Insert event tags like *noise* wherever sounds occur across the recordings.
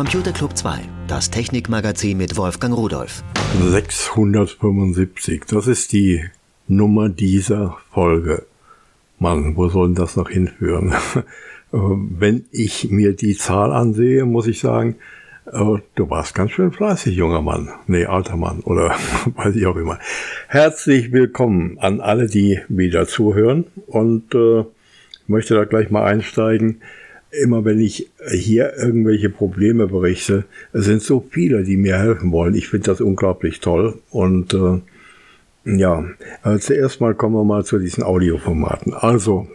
Computer Club 2, das Technikmagazin mit Wolfgang Rudolf. 675, das ist die Nummer dieser Folge. Mann, wo soll denn das noch hinführen? *laughs* Wenn ich mir die Zahl ansehe, muss ich sagen, äh, du warst ganz schön fleißig, junger Mann. Nee, alter Mann oder *laughs* weiß ich auch immer. Herzlich willkommen an alle, die wieder zuhören und äh, möchte da gleich mal einsteigen. Immer wenn ich hier irgendwelche Probleme berichte, es sind so viele, die mir helfen wollen. Ich finde das unglaublich toll und äh, ja, also zuerst mal kommen wir mal zu diesen Audioformaten. Also,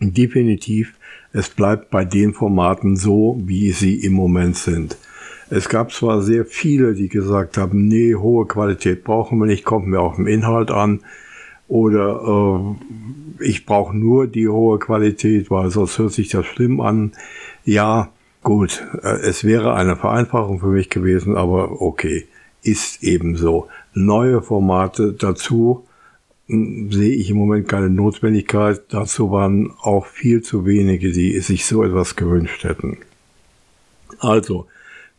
definitiv, es bleibt bei den Formaten so, wie sie im Moment sind. Es gab zwar sehr viele, die gesagt haben, nee, hohe Qualität brauchen wir nicht, kommt mir auf den Inhalt an. Oder äh, ich brauche nur die hohe Qualität, weil sonst hört sich das schlimm an. Ja, gut, äh, es wäre eine Vereinfachung für mich gewesen, aber okay, ist eben so. Neue Formate dazu hm, sehe ich im Moment keine Notwendigkeit. Dazu waren auch viel zu wenige, die sich so etwas gewünscht hätten. Also,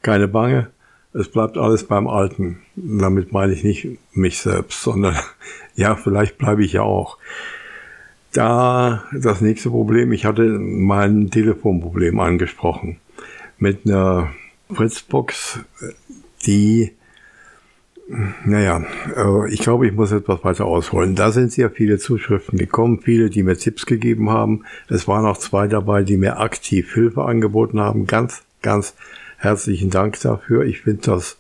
keine Bange, es bleibt alles beim Alten. Damit meine ich nicht mich selbst, sondern ja, vielleicht bleibe ich ja auch. Da das nächste Problem, ich hatte mein Telefonproblem angesprochen. Mit einer Fritzbox, die, naja, äh, ich glaube, ich muss etwas weiter ausholen. Da sind sehr viele Zuschriften gekommen, viele, die mir Tipps gegeben haben. Es waren auch zwei dabei, die mir aktiv Hilfe angeboten haben. Ganz, ganz Herzlichen Dank dafür. Ich finde das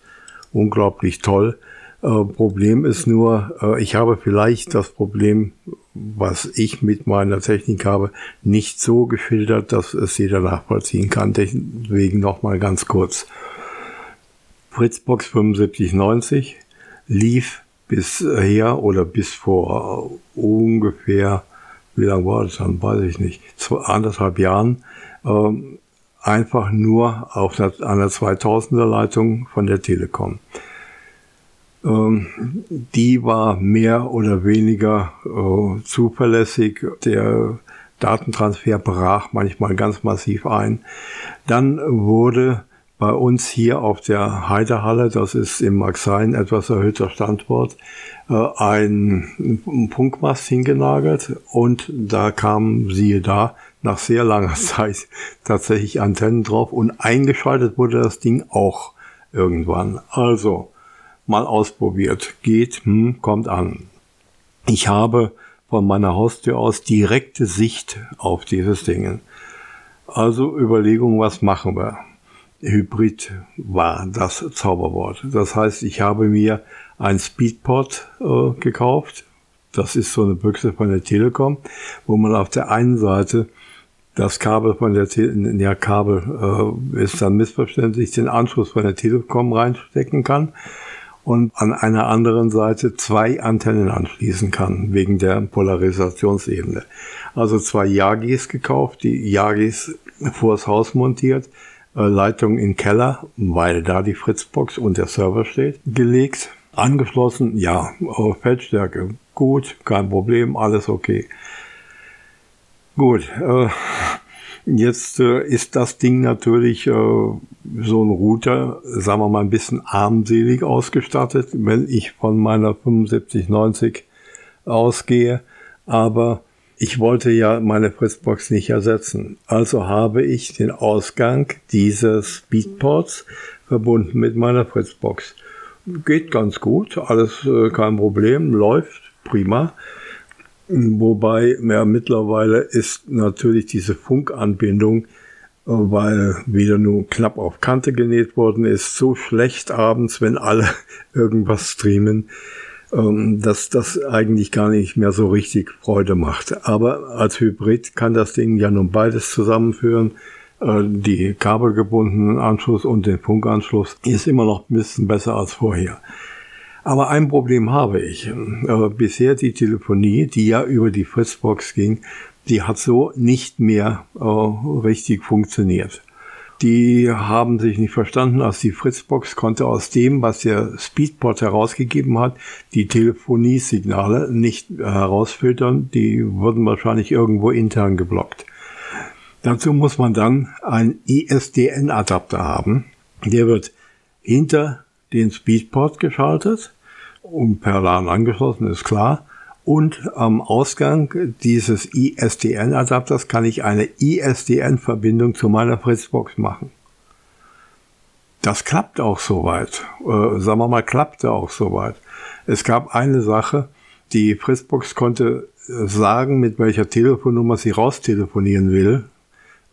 unglaublich toll. Äh, Problem ist nur, äh, ich habe vielleicht das Problem, was ich mit meiner Technik habe, nicht so geschildert, dass es jeder nachvollziehen kann. Deswegen nochmal ganz kurz. Fritzbox 7590 lief bisher oder bis vor ungefähr, wie lange war das dann, weiß ich nicht, zwei, anderthalb Jahren, ähm, einfach nur auf einer, einer 2000er Leitung von der Telekom. Ähm, die war mehr oder weniger äh, zuverlässig. Der Datentransfer brach manchmal ganz massiv ein. Dann wurde bei uns hier auf der Heidehalle, das ist im Maxein etwas erhöhter Standort, äh, ein Punkmast hingenagelt und da kam, siehe da, nach sehr langer *laughs* Zeit tatsächlich Antennen drauf und eingeschaltet wurde das Ding auch irgendwann. Also mal ausprobiert, geht, hm, kommt an. Ich habe von meiner Haustür aus direkte Sicht auf dieses Ding. Also Überlegung, was machen wir? Hybrid war das Zauberwort. Das heißt, ich habe mir ein Speedport äh, gekauft. Das ist so eine Büchse von der Telekom, wo man auf der einen Seite das Kabel von der Te ja, Kabel äh, ist dann missverständlich, den Anschluss von der Telekom reinstecken kann und an einer anderen Seite zwei Antennen anschließen kann, wegen der Polarisationsebene. Also zwei Yagis gekauft, die Yagis vors Haus montiert, äh, Leitung in Keller, weil da die Fritzbox und der Server steht, gelegt, angeschlossen, ja, Feldstärke, gut, kein Problem, alles okay. Gut, äh, jetzt äh, ist das Ding natürlich äh, so ein Router, sagen wir mal, ein bisschen armselig ausgestattet, wenn ich von meiner 7590 ausgehe. Aber ich wollte ja meine Fritzbox nicht ersetzen. Also habe ich den Ausgang dieses Speedports verbunden mit meiner Fritzbox. Geht ganz gut, alles äh, kein Problem, läuft prima. Wobei ja, mittlerweile ist natürlich diese Funkanbindung, äh, weil wieder nur knapp auf Kante genäht worden ist, so schlecht abends, wenn alle *laughs* irgendwas streamen, ähm, dass das eigentlich gar nicht mehr so richtig Freude macht. Aber als Hybrid kann das Ding ja nun beides zusammenführen. Äh, die kabelgebundenen Anschluss und den Funkanschluss ist immer noch ein bisschen besser als vorher. Aber ein Problem habe ich. Äh, bisher die Telefonie, die ja über die Fritzbox ging, die hat so nicht mehr äh, richtig funktioniert. Die haben sich nicht verstanden, als die Fritzbox konnte aus dem, was der Speedport herausgegeben hat, die Telefoniesignale nicht herausfiltern. Die wurden wahrscheinlich irgendwo intern geblockt. Dazu muss man dann einen ISDN-Adapter haben Der wird hinter den Speedport geschaltet und per LAN angeschlossen, ist klar. Und am Ausgang dieses ISDN-Adapters kann ich eine ISDN-Verbindung zu meiner Fritzbox machen. Das klappt auch soweit. Äh, sagen wir mal, klappte auch soweit. Es gab eine Sache, die Fritzbox konnte sagen, mit welcher Telefonnummer sie raustelefonieren will.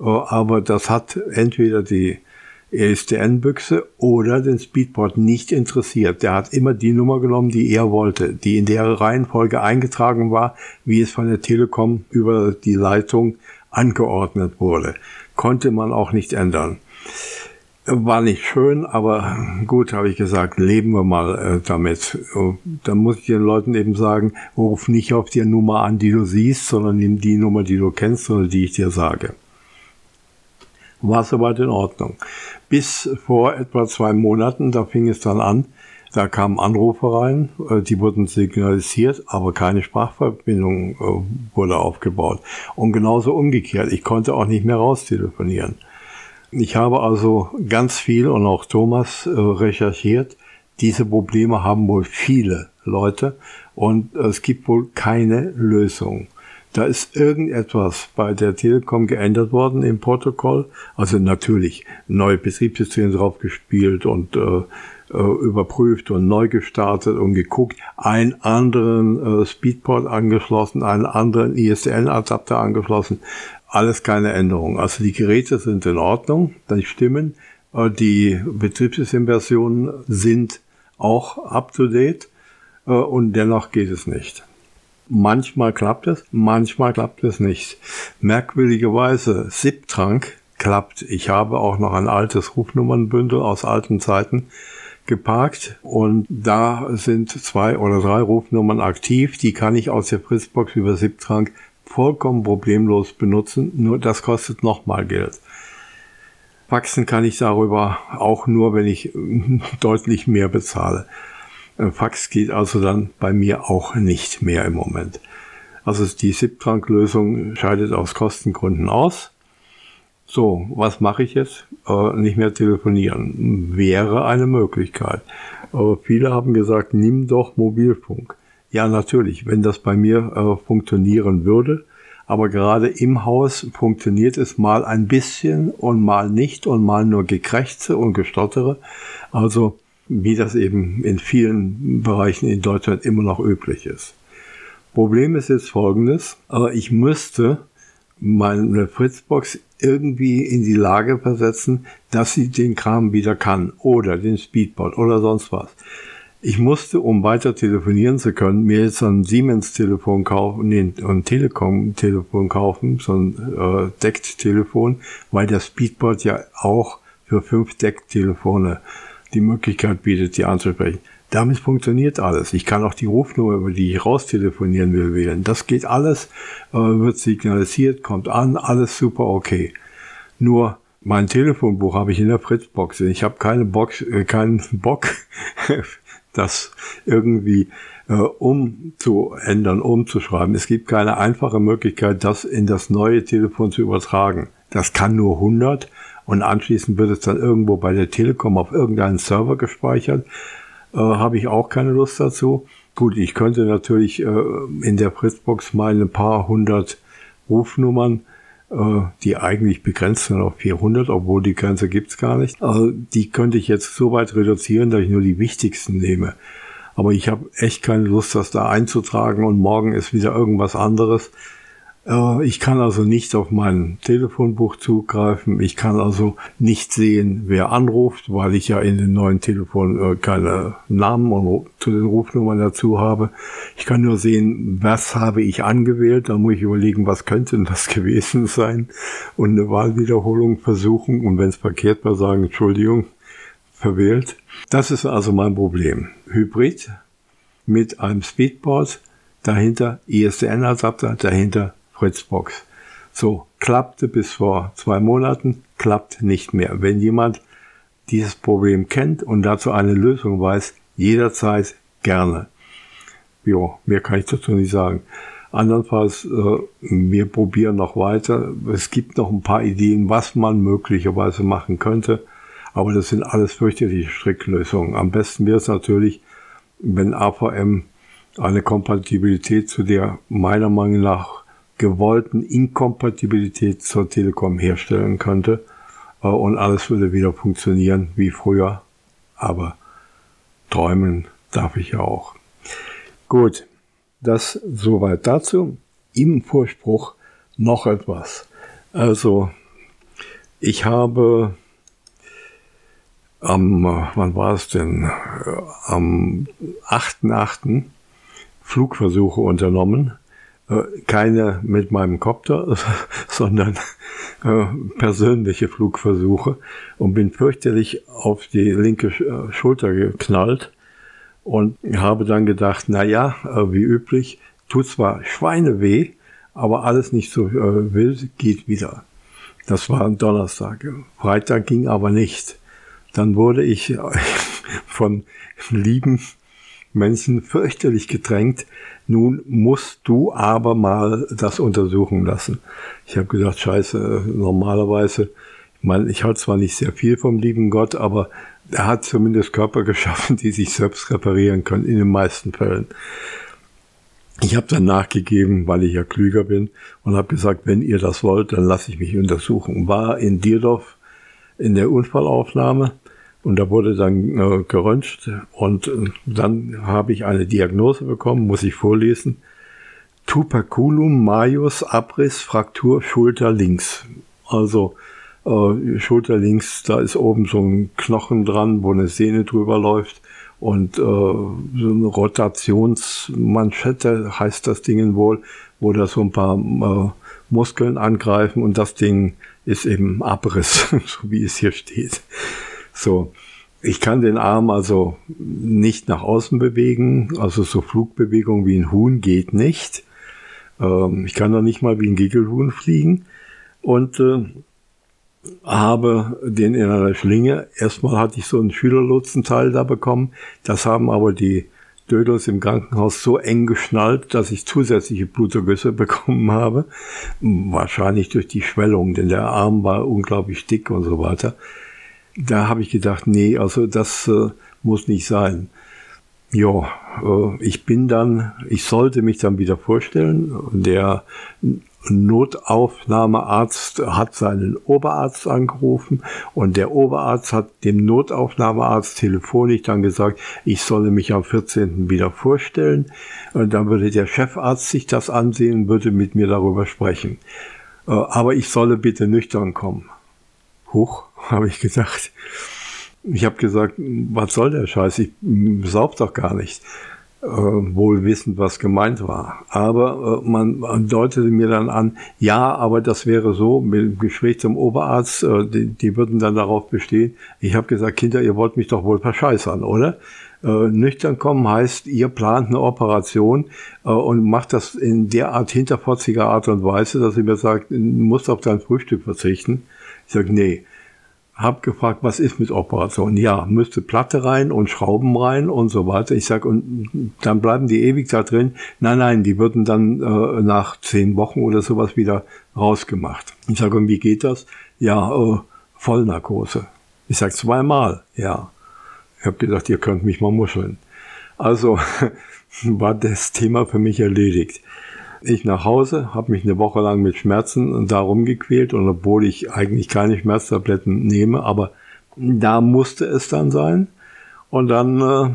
Äh, aber das hat entweder die ESDN-Büchse oder den Speedport nicht interessiert. Der hat immer die Nummer genommen, die er wollte, die in der Reihenfolge eingetragen war, wie es von der Telekom über die Leitung angeordnet wurde. Konnte man auch nicht ändern. War nicht schön, aber gut, habe ich gesagt, leben wir mal äh, damit. Dann muss ich den Leuten eben sagen, ruf nicht auf die Nummer an, die du siehst, sondern nimm die Nummer, die du kennst oder die ich dir sage. War soweit in Ordnung. Bis vor etwa zwei Monaten, da fing es dann an, da kamen Anrufe rein, äh, die wurden signalisiert, aber keine Sprachverbindung äh, wurde aufgebaut. Und genauso umgekehrt, ich konnte auch nicht mehr raustelefonieren. Ich habe also ganz viel und auch Thomas äh, recherchiert. Diese Probleme haben wohl viele Leute und es gibt wohl keine Lösung. Da ist irgendetwas bei der Telekom geändert worden im Protokoll. Also natürlich neue Betriebssysteme draufgespielt und äh, äh, überprüft und neu gestartet und geguckt, einen anderen äh, Speedport angeschlossen, einen anderen ISDN-Adapter angeschlossen alles keine Änderung. Also die Geräte sind in Ordnung, die stimmen. Äh, die Betriebssystemversionen sind auch up-to-date äh, und dennoch geht es nicht. Manchmal klappt es, manchmal klappt es nicht. Merkwürdigerweise, SIP-Trank klappt. Ich habe auch noch ein altes Rufnummernbündel aus alten Zeiten geparkt und da sind zwei oder drei Rufnummern aktiv. Die kann ich aus der Fritzbox über SIP-Trank vollkommen problemlos benutzen, nur das kostet nochmal Geld. Faxen kann ich darüber auch nur, wenn ich *laughs* deutlich mehr bezahle. Fax geht also dann bei mir auch nicht mehr im Moment. Also die SIP-Trunk-Lösung scheidet aus Kostengründen aus. So, was mache ich jetzt? Äh, nicht mehr telefonieren. Wäre eine Möglichkeit. Aber viele haben gesagt, nimm doch Mobilfunk. Ja, natürlich, wenn das bei mir äh, funktionieren würde. Aber gerade im Haus funktioniert es mal ein bisschen und mal nicht und mal nur gekrächze und gestottere. Also wie das eben in vielen Bereichen in Deutschland immer noch üblich ist. Problem ist jetzt folgendes, aber ich müsste meine Fritzbox irgendwie in die Lage versetzen, dass sie den Kram wieder kann oder den Speedboard oder sonst was. Ich musste, um weiter telefonieren zu können, mir jetzt ein Siemens-Telefon kaufen, nee, ein Telekom-Telefon kaufen, so ein äh, Deckt-Telefon, weil der Speedboard ja auch für fünf Deck-Telefone die Möglichkeit bietet, die anzusprechen. Damit funktioniert alles. Ich kann auch die Rufnummer, über die ich raustelefonieren will, wählen. Das geht alles, äh, wird signalisiert, kommt an, alles super okay. Nur mein Telefonbuch habe ich in der Fritzbox. Ich habe keine Box, äh, keinen Bock *laughs* das irgendwie äh, umzuändern, umzuschreiben. Es gibt keine einfache Möglichkeit, das in das neue Telefon zu übertragen. Das kann nur 100 und anschließend wird es dann irgendwo bei der Telekom auf irgendeinen Server gespeichert. Äh, Habe ich auch keine Lust dazu. Gut, ich könnte natürlich äh, in der Fritzbox mal ein paar hundert Rufnummern äh, die eigentlich begrenzt sind auf 400, obwohl die Grenze gibt's gar nicht. Also die könnte ich jetzt so weit reduzieren, dass ich nur die wichtigsten nehme. Aber ich habe echt keine Lust, das da einzutragen und morgen ist wieder irgendwas anderes. Äh, ich kann also nicht auf mein Telefonbuch zugreifen. Ich kann also nicht sehen, wer anruft, weil ich ja in den neuen Telefonen äh, keine Namen und zu den Rufnummern dazu habe. Ich kann nur sehen, was habe ich angewählt. Da muss ich überlegen, was könnte das *laughs* gewesen sein und eine Wahlwiederholung versuchen und wenn es verkehrt war, sagen, Entschuldigung, verwählt. Das ist also mein Problem. Hybrid mit einem Speedboard, dahinter ISDN-Adapter, dahinter Fritzbox. So, klappte bis vor zwei Monaten, klappt nicht mehr. Wenn jemand dieses Problem kennt und dazu eine Lösung weiß, jederzeit gerne. Jo, mehr kann ich dazu nicht sagen. Andernfalls, äh, wir probieren noch weiter. Es gibt noch ein paar Ideen, was man möglicherweise machen könnte. Aber das sind alles fürchterliche Stricklösungen. Am besten wäre es natürlich, wenn AVM eine Kompatibilität zu der meiner Meinung nach gewollten Inkompatibilität zur Telekom herstellen könnte äh, und alles würde wieder funktionieren wie früher. Aber träumen darf ich ja auch. Gut, das soweit dazu. Im Vorspruch noch etwas. Also, ich habe am, wann war es denn? Am 8.8. Flugversuche unternommen. Äh, keine mit meinem Kopter, *laughs* sondern äh, persönliche Flugversuche und bin fürchterlich auf die linke äh, Schulter geknallt und habe dann gedacht, na ja, wie üblich, tut zwar Schweine weh, aber alles nicht so wild, geht wieder. Das war ein Donnerstag. Freitag ging aber nicht. Dann wurde ich *laughs* von lieben Menschen fürchterlich gedrängt. Nun musst du aber mal das untersuchen lassen. Ich habe gesagt, scheiße, normalerweise, ich meine, ich halte zwar nicht sehr viel vom lieben Gott, aber er hat zumindest Körper *laughs* geschaffen, die sich selbst reparieren können, in den meisten Fällen. Ich habe dann nachgegeben, weil ich ja klüger bin und habe gesagt, wenn ihr das wollt, dann lasse ich mich untersuchen. War in Dierdorf in der Unfallaufnahme und da wurde dann äh, geröntgt und äh, dann habe ich eine Diagnose bekommen, muss ich vorlesen. Tuberculum majus Abriss Fraktur Schulter links. Also äh, Schulter links, da ist oben so ein Knochen dran, wo eine Sehne drüber läuft und äh, so eine Rotationsmanschette heißt das Ding wohl, wo da so ein paar äh, Muskeln angreifen und das Ding ist eben Abriss, *laughs* so wie es hier steht. So. Ich kann den Arm also nicht nach außen bewegen, also so Flugbewegungen wie ein Huhn geht nicht. Ähm, ich kann noch nicht mal wie ein Giggelhuhn fliegen und äh, habe den in einer Schlinge. Erstmal hatte ich so einen Schülerlotsenteil da bekommen. Das haben aber die Dödels im Krankenhaus so eng geschnallt, dass ich zusätzliche Blutergüsse *laughs* bekommen habe. Wahrscheinlich durch die Schwellung, denn der Arm war unglaublich dick und so weiter da habe ich gedacht, nee, also das äh, muss nicht sein. Ja, äh, ich bin dann, ich sollte mich dann wieder vorstellen. Der Notaufnahmearzt hat seinen Oberarzt angerufen und der Oberarzt hat dem Notaufnahmearzt telefonisch dann gesagt, ich solle mich am 14. wieder vorstellen. Und dann würde der Chefarzt sich das ansehen und würde mit mir darüber sprechen. Äh, aber ich solle bitte nüchtern kommen. Huch, *laughs* habe ich gedacht. Ich habe gesagt, was soll der Scheiß? Ich sauf doch gar nicht. Äh, wohl wissend, was gemeint war. Aber äh, man, man deutete mir dann an, ja, aber das wäre so, mit dem Gespräch zum Oberarzt, äh, die, die würden dann darauf bestehen. Ich habe gesagt, Kinder, ihr wollt mich doch wohl verscheißern, oder? Äh, nüchtern kommen heißt, ihr plant eine Operation äh, und macht das in der Art hinterfotziger Art und Weise, dass ihr mir sagt, du musst auf dein Frühstück verzichten. Ich sage, nee. Hab gefragt, was ist mit Operation? Ja, müsste Platte rein und Schrauben rein und so weiter. Ich sage, und dann bleiben die ewig da drin. Nein, nein, die würden dann äh, nach zehn Wochen oder sowas wieder rausgemacht. Ich sage, und wie geht das? Ja, äh, Vollnarkose. Ich sage, zweimal. Ja. Ich habe gesagt, ihr könnt mich mal muscheln. Also *laughs* war das Thema für mich erledigt. Ich nach Hause, habe mich eine Woche lang mit Schmerzen da rumgequält und obwohl ich eigentlich keine Schmerztabletten nehme, aber da musste es dann sein. Und dann äh,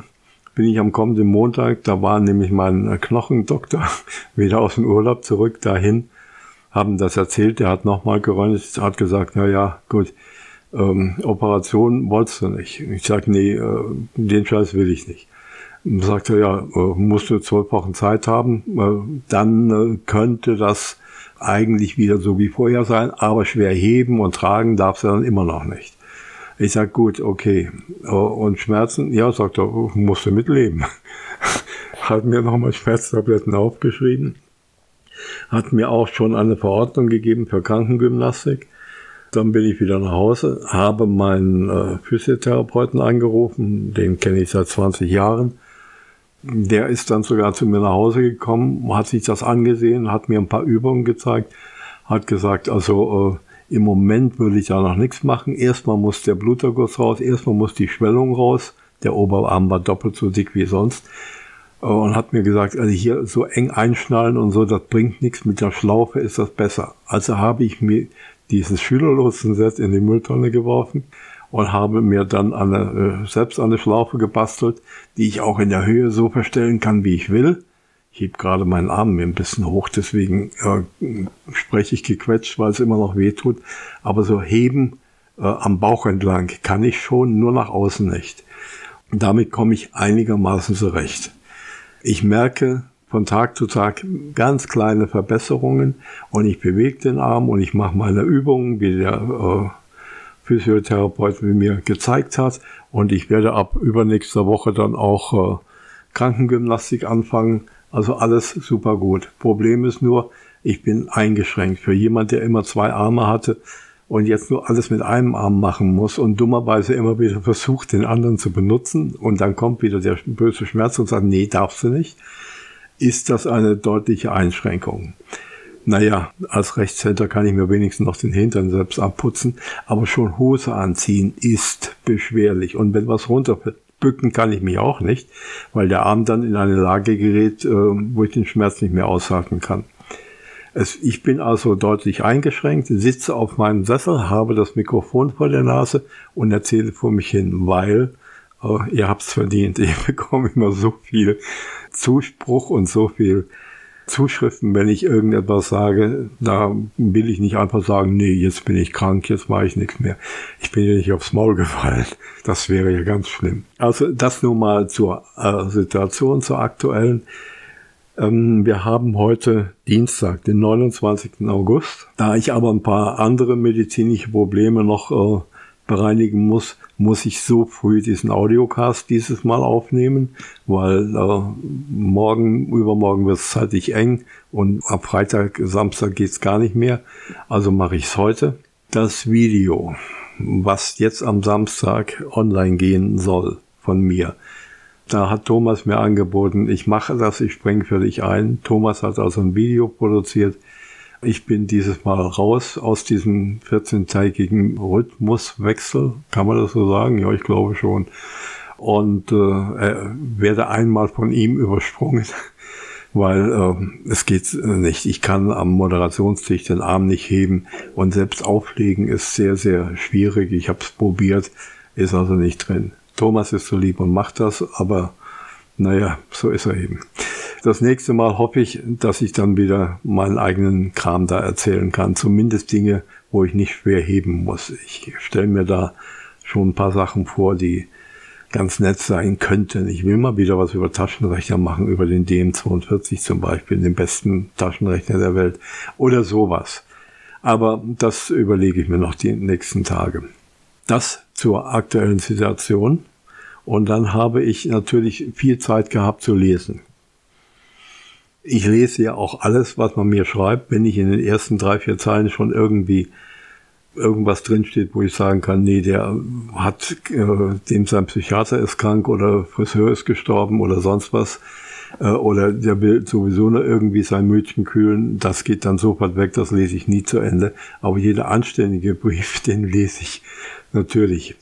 bin ich am kommenden Montag, da war nämlich mein Knochendoktor *laughs* wieder aus dem Urlaub zurück dahin, haben das erzählt, der hat nochmal geröntgt, hat gesagt, na ja, gut, ähm, Operation wolltest du nicht. Ich sag, nee, äh, den Scheiß will ich nicht sagte, ja, äh, musst du zwölf Wochen Zeit haben, äh, dann äh, könnte das eigentlich wieder so wie vorher sein, aber schwer heben und tragen darfst du dann immer noch nicht. Ich sag gut, okay. Und Schmerzen, ja, sagt er, musst du mitleben. *laughs* Hat mir nochmal Schmerztabletten aufgeschrieben. Hat mir auch schon eine Verordnung gegeben für Krankengymnastik. Dann bin ich wieder nach Hause, habe meinen Physiotherapeuten angerufen, den kenne ich seit 20 Jahren der ist dann sogar zu mir nach Hause gekommen, hat sich das angesehen, hat mir ein paar Übungen gezeigt, hat gesagt, also Im Moment würde ich da noch nichts machen. Erstmal muss der Bluterguss raus, erstmal muss die Schwellung raus. Der Oberarm war doppelt so dick wie sonst. Und hat mir gesagt, also hier so eng einschnallen und so, das bringt nichts. Mit der Schlaufe ist das besser. Also habe ich mir dieses Schülerlosenset in die Mülltonne geworfen und habe mir dann eine, äh, selbst eine Schlaufe gebastelt, die ich auch in der Höhe so verstellen kann, wie ich will. Ich heb gerade meinen Arm mir ein bisschen hoch, deswegen äh, spreche ich gequetscht, weil es immer noch weh tut. Aber so heben äh, am Bauch entlang kann ich schon, nur nach außen nicht. Und damit komme ich einigermaßen zurecht. Ich merke von Tag zu Tag ganz kleine Verbesserungen und ich bewege den Arm und ich mache meine Übungen, wie der äh, Physiotherapeut mir gezeigt hat. Und ich werde ab übernächster Woche dann auch äh, Krankengymnastik anfangen. Also alles super gut. Problem ist nur, ich bin eingeschränkt. Für jemand, der immer zwei Arme hatte und jetzt nur alles mit einem Arm machen muss und dummerweise immer wieder versucht, den anderen zu benutzen und dann kommt wieder der böse Schmerz und sagt, nee, darfst du nicht, ist das eine deutliche Einschränkung. Naja, als Rechtshänder kann ich mir wenigstens noch den Hintern selbst abputzen, aber schon Hose anziehen ist beschwerlich. Und wenn was runterbücken kann ich mich auch nicht, weil der Arm dann in eine Lage gerät, äh, wo ich den Schmerz nicht mehr aushalten kann. Es, ich bin also deutlich eingeschränkt, sitze auf meinem Sessel, habe das Mikrofon vor der Nase und erzähle vor mich hin, weil äh, ihr habt's verdient. *laughs* Ich bekomme immer so viel Zuspruch und so viel Zuschriften, wenn ich irgendetwas sage, da will ich nicht einfach sagen, nee, jetzt bin ich krank, jetzt mache ich nichts mehr. Ich bin ja nicht aufs Maul gefallen. Das wäre ja ganz schlimm. Also das nur mal zur äh, Situation, zur aktuellen. Ähm, wir haben heute Dienstag, den 29. August. Da ich aber ein paar andere medizinische Probleme noch äh, bereinigen muss, muss ich so früh diesen Audiocast dieses Mal aufnehmen, weil äh, morgen, übermorgen wird es zeitlich eng und ab Freitag, Samstag geht's gar nicht mehr. Also mache ich es heute. Das Video, was jetzt am Samstag online gehen soll von mir, da hat Thomas mir angeboten, ich mache das, ich springe für dich ein. Thomas hat also ein Video produziert ich bin dieses Mal raus aus diesem 14-tägigen Rhythmuswechsel. Kann man das so sagen? Ja, ich glaube schon. Und äh, werde einmal von ihm *laughs* übersprungen, weil äh, es geht nicht. Ich kann am Moderationstisch den Arm nicht heben und selbst auflegen ist sehr, sehr schwierig. Ich habe es probiert, ist also nicht drin. Thomas ist so lieb und macht das, aber naja, so ist er eben. Das nächste Mal hoffe ich, dass ich dann wieder meinen eigenen Kram da erzählen kann. Zumindest Dinge, wo ich nicht schwer heben muss. Ich stelle mir da schon ein paar Sachen vor, die ganz nett sein könnten. Ich will mal wieder was über Taschenrechner machen, über den DM42 zum Beispiel, den besten Taschenrechner der Welt oder sowas. Aber das überlege ich mir noch die nächsten Tage. Das zur aktuellen Situation. Und dann habe ich natürlich viel Zeit gehabt zu lesen. Ich lese ja auch alles, was man mir schreibt, wenn ich in den ersten drei, vier Zeilen schon irgendwie irgendwas drinsteht, wo ich sagen kann, nee, der hat, äh, dem sein Psychiater ist krank oder Friseur ist gestorben oder sonst was, äh, oder der will sowieso nur irgendwie sein Mütchen kühlen, das geht dann sofort weg, das lese ich nie zu Ende. Aber jeder anständige *laughs* Brief, den lese ich natürlich.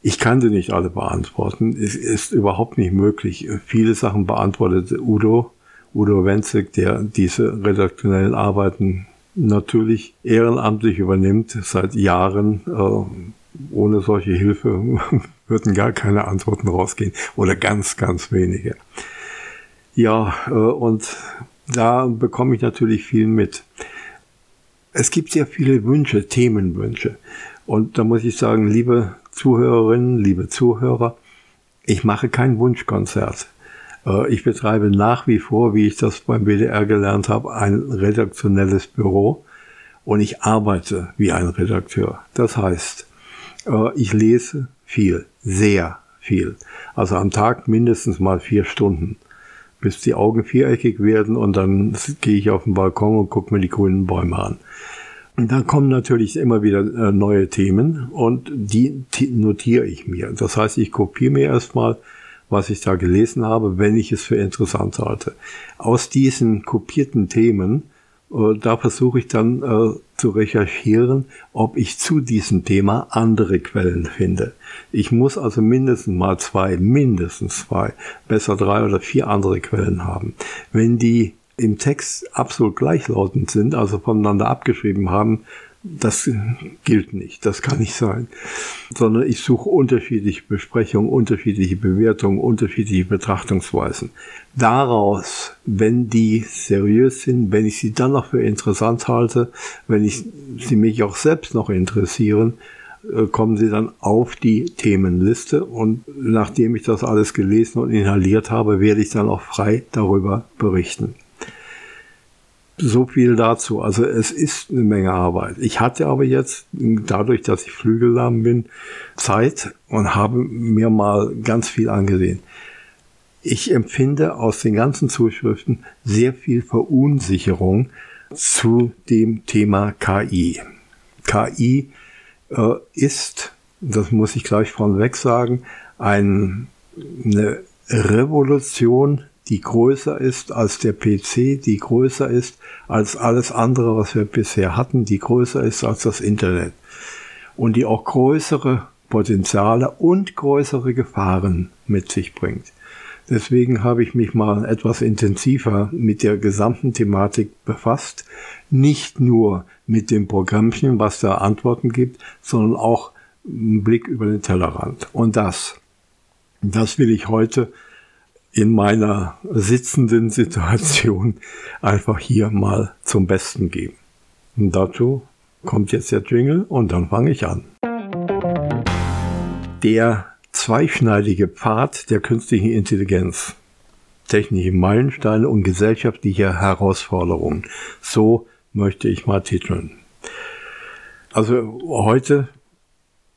Ich kann sie nicht alle beantworten. Es ist überhaupt nicht möglich. Viele Sachen beantwortet Udo, Udo Wenzig, der diese redaktionellen Arbeiten natürlich ehrenamtlich übernimmt seit Jahren. Äh, ohne solche Hilfe *laughs* würden gar keine Antworten rausgehen oder ganz, ganz wenige. Ja, äh, und da bekomme ich natürlich viel mit. Es gibt sehr viele Wünsche, Themenwünsche. Und da muss ich sagen, liebe Zuhörerinnen, liebe Zuhörer, ich mache kein Wunschkonzert. Äh, ich betreibe nach wie vor, wie ich das beim WDR gelernt habe, ein redaktionelles Büro und ich arbeite wie ein Redakteur. Das heißt, äh, ich lese viel, sehr viel. Also am Tag mindestens mal vier Stunden, bis die Augen viereckig werden und dann gehe ich auf den Balkon und gucke mir die grünen Bäume an. Und dann kommen natürlich immer wieder äh, neue Themen und die notiere ich mir. Das heißt, ich kopiere mir erstmal, was ich da gelesen habe, wenn ich es für interessant halte. Aus diesen kopierten Themen, äh, da versuche ich dann äh, zu recherchieren, ob ich zu diesem Thema andere Quellen finde. Ich muss also mindestens mal zwei, mindestens zwei, besser drei oder vier andere Quellen haben. Wenn die im Text absolut gleichlautend sind, also voneinander abgeschrieben haben, das gilt nicht, das kann nicht sein, sondern ich suche unterschiedliche Besprechungen, unterschiedliche Bewertungen, unterschiedliche Betrachtungsweisen. Daraus, wenn die seriös sind, wenn ich sie dann noch für interessant halte, wenn ich sie mich auch selbst noch interessieren, äh, kommen sie dann auf die Themenliste und nachdem ich das alles gelesen und inhaliert habe, werde ich dann auch frei darüber berichten. So viel dazu. Also es ist eine Menge Arbeit. Ich hatte aber jetzt, dadurch, dass ich flügellahm bin, Zeit und habe mir mal ganz viel angesehen. Ich empfinde aus den ganzen Zuschriften sehr viel Verunsicherung zu dem Thema KI. KI äh, ist, das muss ich gleich vorneweg sagen, ein, eine Revolution die größer ist als der PC, die größer ist als alles andere, was wir bisher hatten, die größer ist als das Internet und die auch größere Potenziale und größere Gefahren mit sich bringt. Deswegen habe ich mich mal etwas intensiver mit der gesamten Thematik befasst. Nicht nur mit dem Programmchen, was da Antworten gibt, sondern auch einen Blick über den Tellerrand. Und das, das will ich heute in meiner sitzenden Situation einfach hier mal zum Besten geben. Und dazu kommt jetzt der Jingle und dann fange ich an. Der zweischneidige Pfad der künstlichen Intelligenz. Technische Meilensteine und gesellschaftliche Herausforderungen. So möchte ich mal titeln. Also heute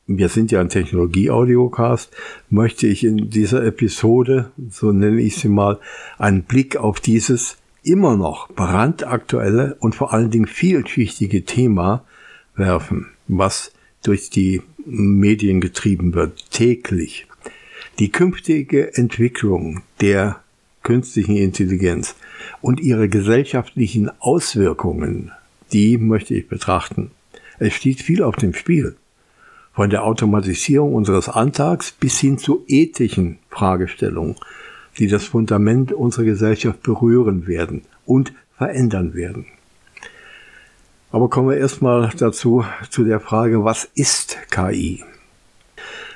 wir sind ja ein Technologie-Audiocast, möchte ich in dieser Episode, so nenne ich sie mal, einen Blick auf dieses immer noch brandaktuelle und vor allen Dingen vielschichtige Thema werfen, was durch die Medien getrieben wird, täglich. Die künftige Entwicklung der künstlichen Intelligenz und ihre gesellschaftlichen Auswirkungen, die möchte ich betrachten. Es steht viel auf dem Spiel von der Automatisierung unseres Alltags bis hin zu ethischen Fragestellungen, die das Fundament unserer Gesellschaft berühren werden und verändern werden. Aber kommen wir erstmal dazu, zu der Frage, was ist KI?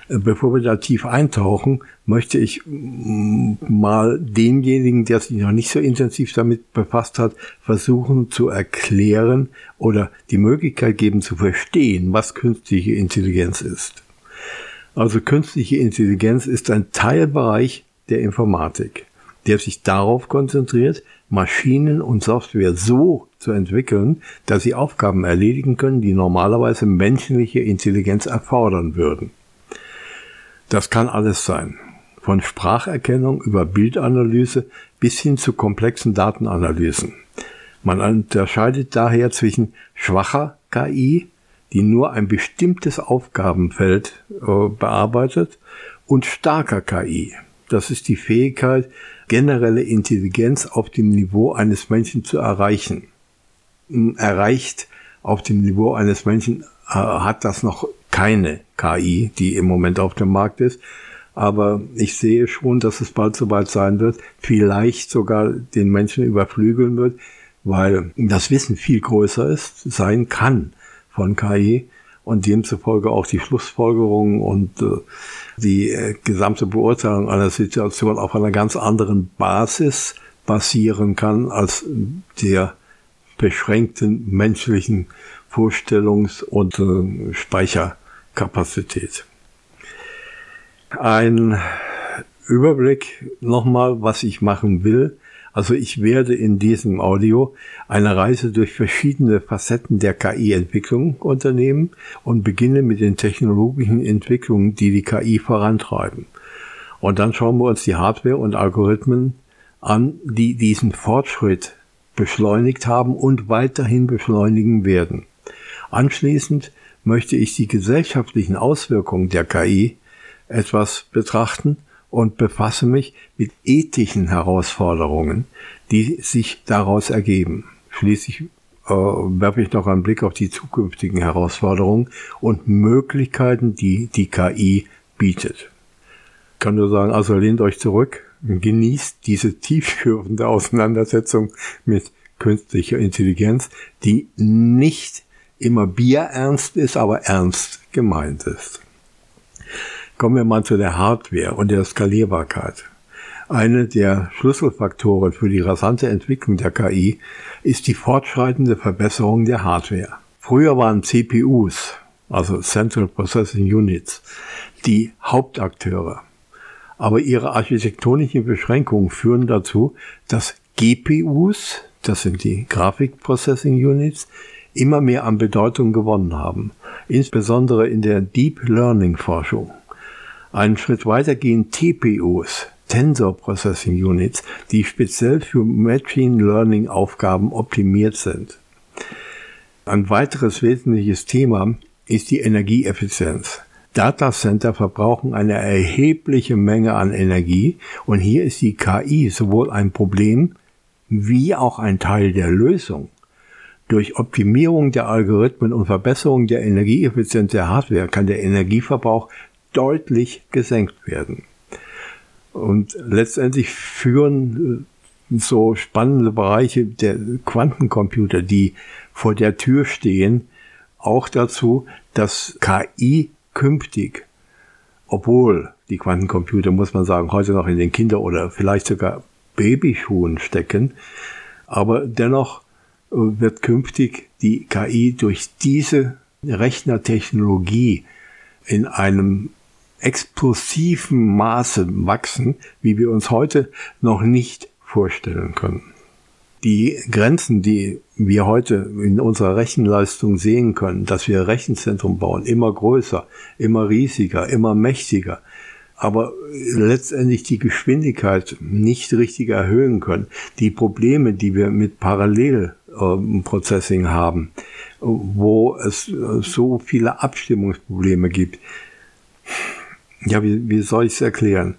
Bevor wir da tief eintauchen, möchte ich mm, mal denjenigen, der sich noch nicht so intensiv damit befasst hat, versuchen zu erklären oder die Möglichkeit geben zu verstehen, was künstliche Intelligenz ist. Also künstliche Intelligenz ist ein Teilbereich der Informatik, der sich darauf konzentriert, Maschinen und Software so zu entwickeln, dass sie Aufgaben erledigen können, die normalerweise menschliche Intelligenz erfordern würden. Das kann alles sein. Von Spracherkennung über Bildanalyse bis hin zu komplexen Datenanalysen. Man unterscheidet daher zwischen schwacher KI, die nur ein bestimmtes Aufgabenfeld äh, bearbeitet, und starker KI. Das ist die Fähigkeit, generelle Intelligenz auf dem Niveau eines Menschen zu erreichen. Erreicht auf dem Niveau eines Menschen äh, hat das noch keine KI, die im Moment auf dem Markt ist. Aber ich sehe schon, dass es bald soweit sein wird, vielleicht sogar den Menschen überflügeln wird, weil das Wissen viel größer ist, sein kann von KI und demzufolge auch die Schlussfolgerungen und äh, die äh, gesamte Beurteilung einer Situation auf einer ganz anderen Basis basieren kann als der beschränkten menschlichen Vorstellungs- und äh, Speicher Kapazität. Ein Überblick nochmal, was ich machen will. Also ich werde in diesem Audio eine Reise durch verschiedene Facetten der KI-Entwicklung unternehmen und beginne mit den technologischen Entwicklungen, die die KI vorantreiben. Und dann schauen wir uns die Hardware und Algorithmen an, die diesen Fortschritt beschleunigt haben und weiterhin beschleunigen werden. Anschließend möchte ich die gesellschaftlichen Auswirkungen der KI etwas betrachten und befasse mich mit ethischen Herausforderungen, die sich daraus ergeben. Schließlich äh, werfe ich noch einen Blick auf die zukünftigen Herausforderungen und Möglichkeiten, die die KI bietet. Ich kann nur sagen, also lehnt euch zurück, genießt diese tiefführende Auseinandersetzung mit künstlicher Intelligenz, die nicht immer bierernst ist, aber ernst gemeint ist. Kommen wir mal zu der Hardware und der Skalierbarkeit. Eine der Schlüsselfaktoren für die rasante Entwicklung der KI ist die fortschreitende Verbesserung der Hardware. Früher waren CPUs, also Central Processing Units, die Hauptakteure. Aber ihre architektonischen Beschränkungen führen dazu, dass GPUs, das sind die Graphic Processing Units, immer mehr an Bedeutung gewonnen haben, insbesondere in der Deep Learning Forschung. Einen Schritt weiter gehen TPUs, Tensor Processing Units, die speziell für Machine Learning Aufgaben optimiert sind. Ein weiteres wesentliches Thema ist die Energieeffizienz. Datacenter verbrauchen eine erhebliche Menge an Energie und hier ist die KI sowohl ein Problem wie auch ein Teil der Lösung. Durch Optimierung der Algorithmen und Verbesserung der Energieeffizienz der Hardware kann der Energieverbrauch deutlich gesenkt werden. Und letztendlich führen äh, so spannende Bereiche der Quantencomputer, die vor der Tür stehen, auch dazu, dass KI künftig, obwohl die Quantencomputer, muss man sagen, heute noch in den Kinder- oder vielleicht sogar Babyschuhen stecken, aber dennoch wird künftig die KI durch diese Rechnertechnologie in einem explosiven Maße wachsen, wie wir uns heute noch nicht vorstellen können. Die Grenzen, die wir heute in unserer Rechenleistung sehen können, dass wir Rechenzentrum bauen, immer größer, immer riesiger, immer mächtiger, aber letztendlich die Geschwindigkeit nicht richtig erhöhen können. Die Probleme, die wir mit Parallelprocessing haben, wo es so viele Abstimmungsprobleme gibt, ja, wie, wie soll ich es erklären?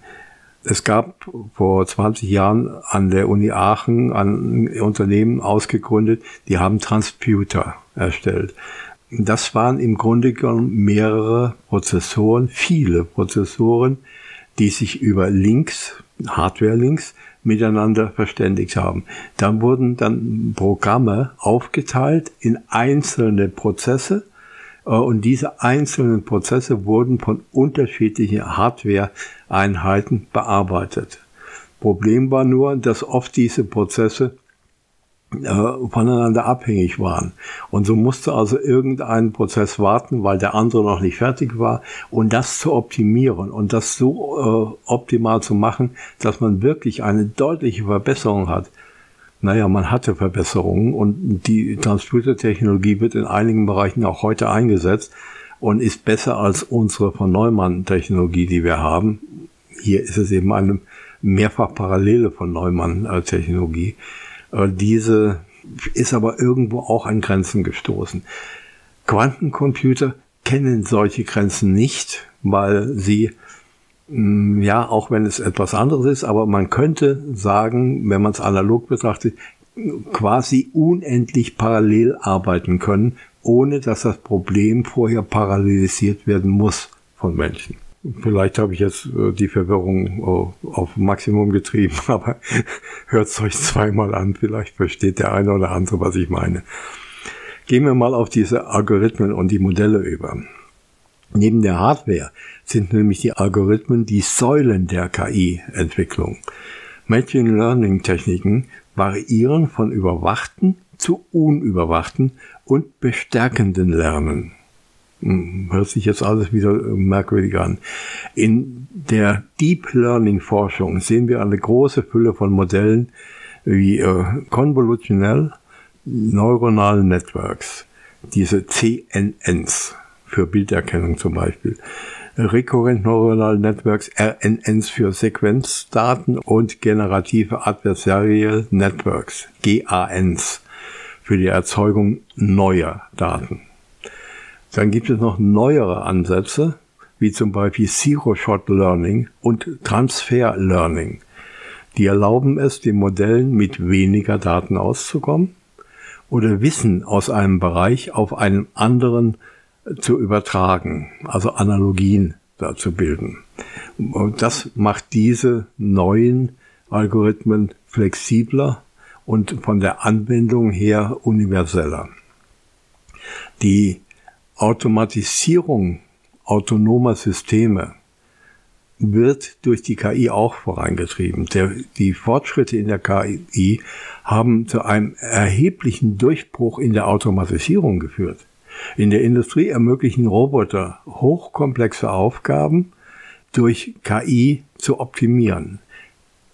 Es gab vor 20 Jahren an der Uni Aachen ein Unternehmen ausgegründet, die haben Transputer erstellt. Das waren im Grunde genommen mehrere Prozessoren, viele Prozessoren, die sich über Links, Hardware-Links, miteinander verständigt haben. Dann wurden dann Programme aufgeteilt in einzelne Prozesse äh, und diese einzelnen Prozesse wurden von unterschiedlichen Hardware-Einheiten bearbeitet. Problem war nur, dass oft diese Prozesse voneinander abhängig waren. Und so musste also irgendein Prozess warten, weil der andere noch nicht fertig war. Und das zu optimieren und das so äh, optimal zu machen, dass man wirklich eine deutliche Verbesserung hat, naja, man hatte Verbesserungen und die Transputer-Technologie wird in einigen Bereichen auch heute eingesetzt und ist besser als unsere von Neumann-Technologie, die wir haben. Hier ist es eben eine mehrfach Parallele von Neumann-Technologie. Äh, diese ist aber irgendwo auch an Grenzen gestoßen. Quantencomputer kennen solche Grenzen nicht, weil sie Mm, ja, auch wenn es etwas anderes ist, aber man könnte sagen, wenn man es analog betrachtet, quasi unendlich parallel arbeiten können, ohne dass das Problem vorher parallelisiert werden muss von Menschen. Vielleicht habe ich jetzt äh, die Verwirrung äh, auf Maximum getrieben, *laughs* aber hört es euch zweimal an, vielleicht versteht der eine oder andere, was ich meine. Gehen wir mal auf diese Algorithmen und die Modelle über. Neben der Hardware sind nämlich die Algorithmen die Säulen der KI-Entwicklung. Machine Learning Techniken variieren von überwachten zu unüberwachten und bestärkenden Lernen. Hm, hört sich jetzt alles wieder merkwürdig an. In der Deep Learning Forschung sehen wir eine große Fülle von Modellen wie äh, Convolutional Neuronal Networks, diese CNNs für Bilderkennung zum Beispiel. Recurrent Neuronal Networks, RNNs für Sequenzdaten und generative Adversarial Networks, GANs, für die Erzeugung neuer Daten. Dann gibt es noch neuere Ansätze, wie zum Beispiel Zero-Shot Learning und Transfer Learning. Die erlauben es, den Modellen mit weniger Daten auszukommen oder Wissen aus einem Bereich auf einen anderen zu übertragen, also Analogien da zu bilden. Und das macht diese neuen Algorithmen flexibler und von der Anwendung her universeller. Die Automatisierung autonomer Systeme wird durch die KI auch vorangetrieben. Der, die Fortschritte in der KI haben zu einem erheblichen Durchbruch in der Automatisierung geführt. In der Industrie ermöglichen Roboter hochkomplexe Aufgaben durch KI zu optimieren.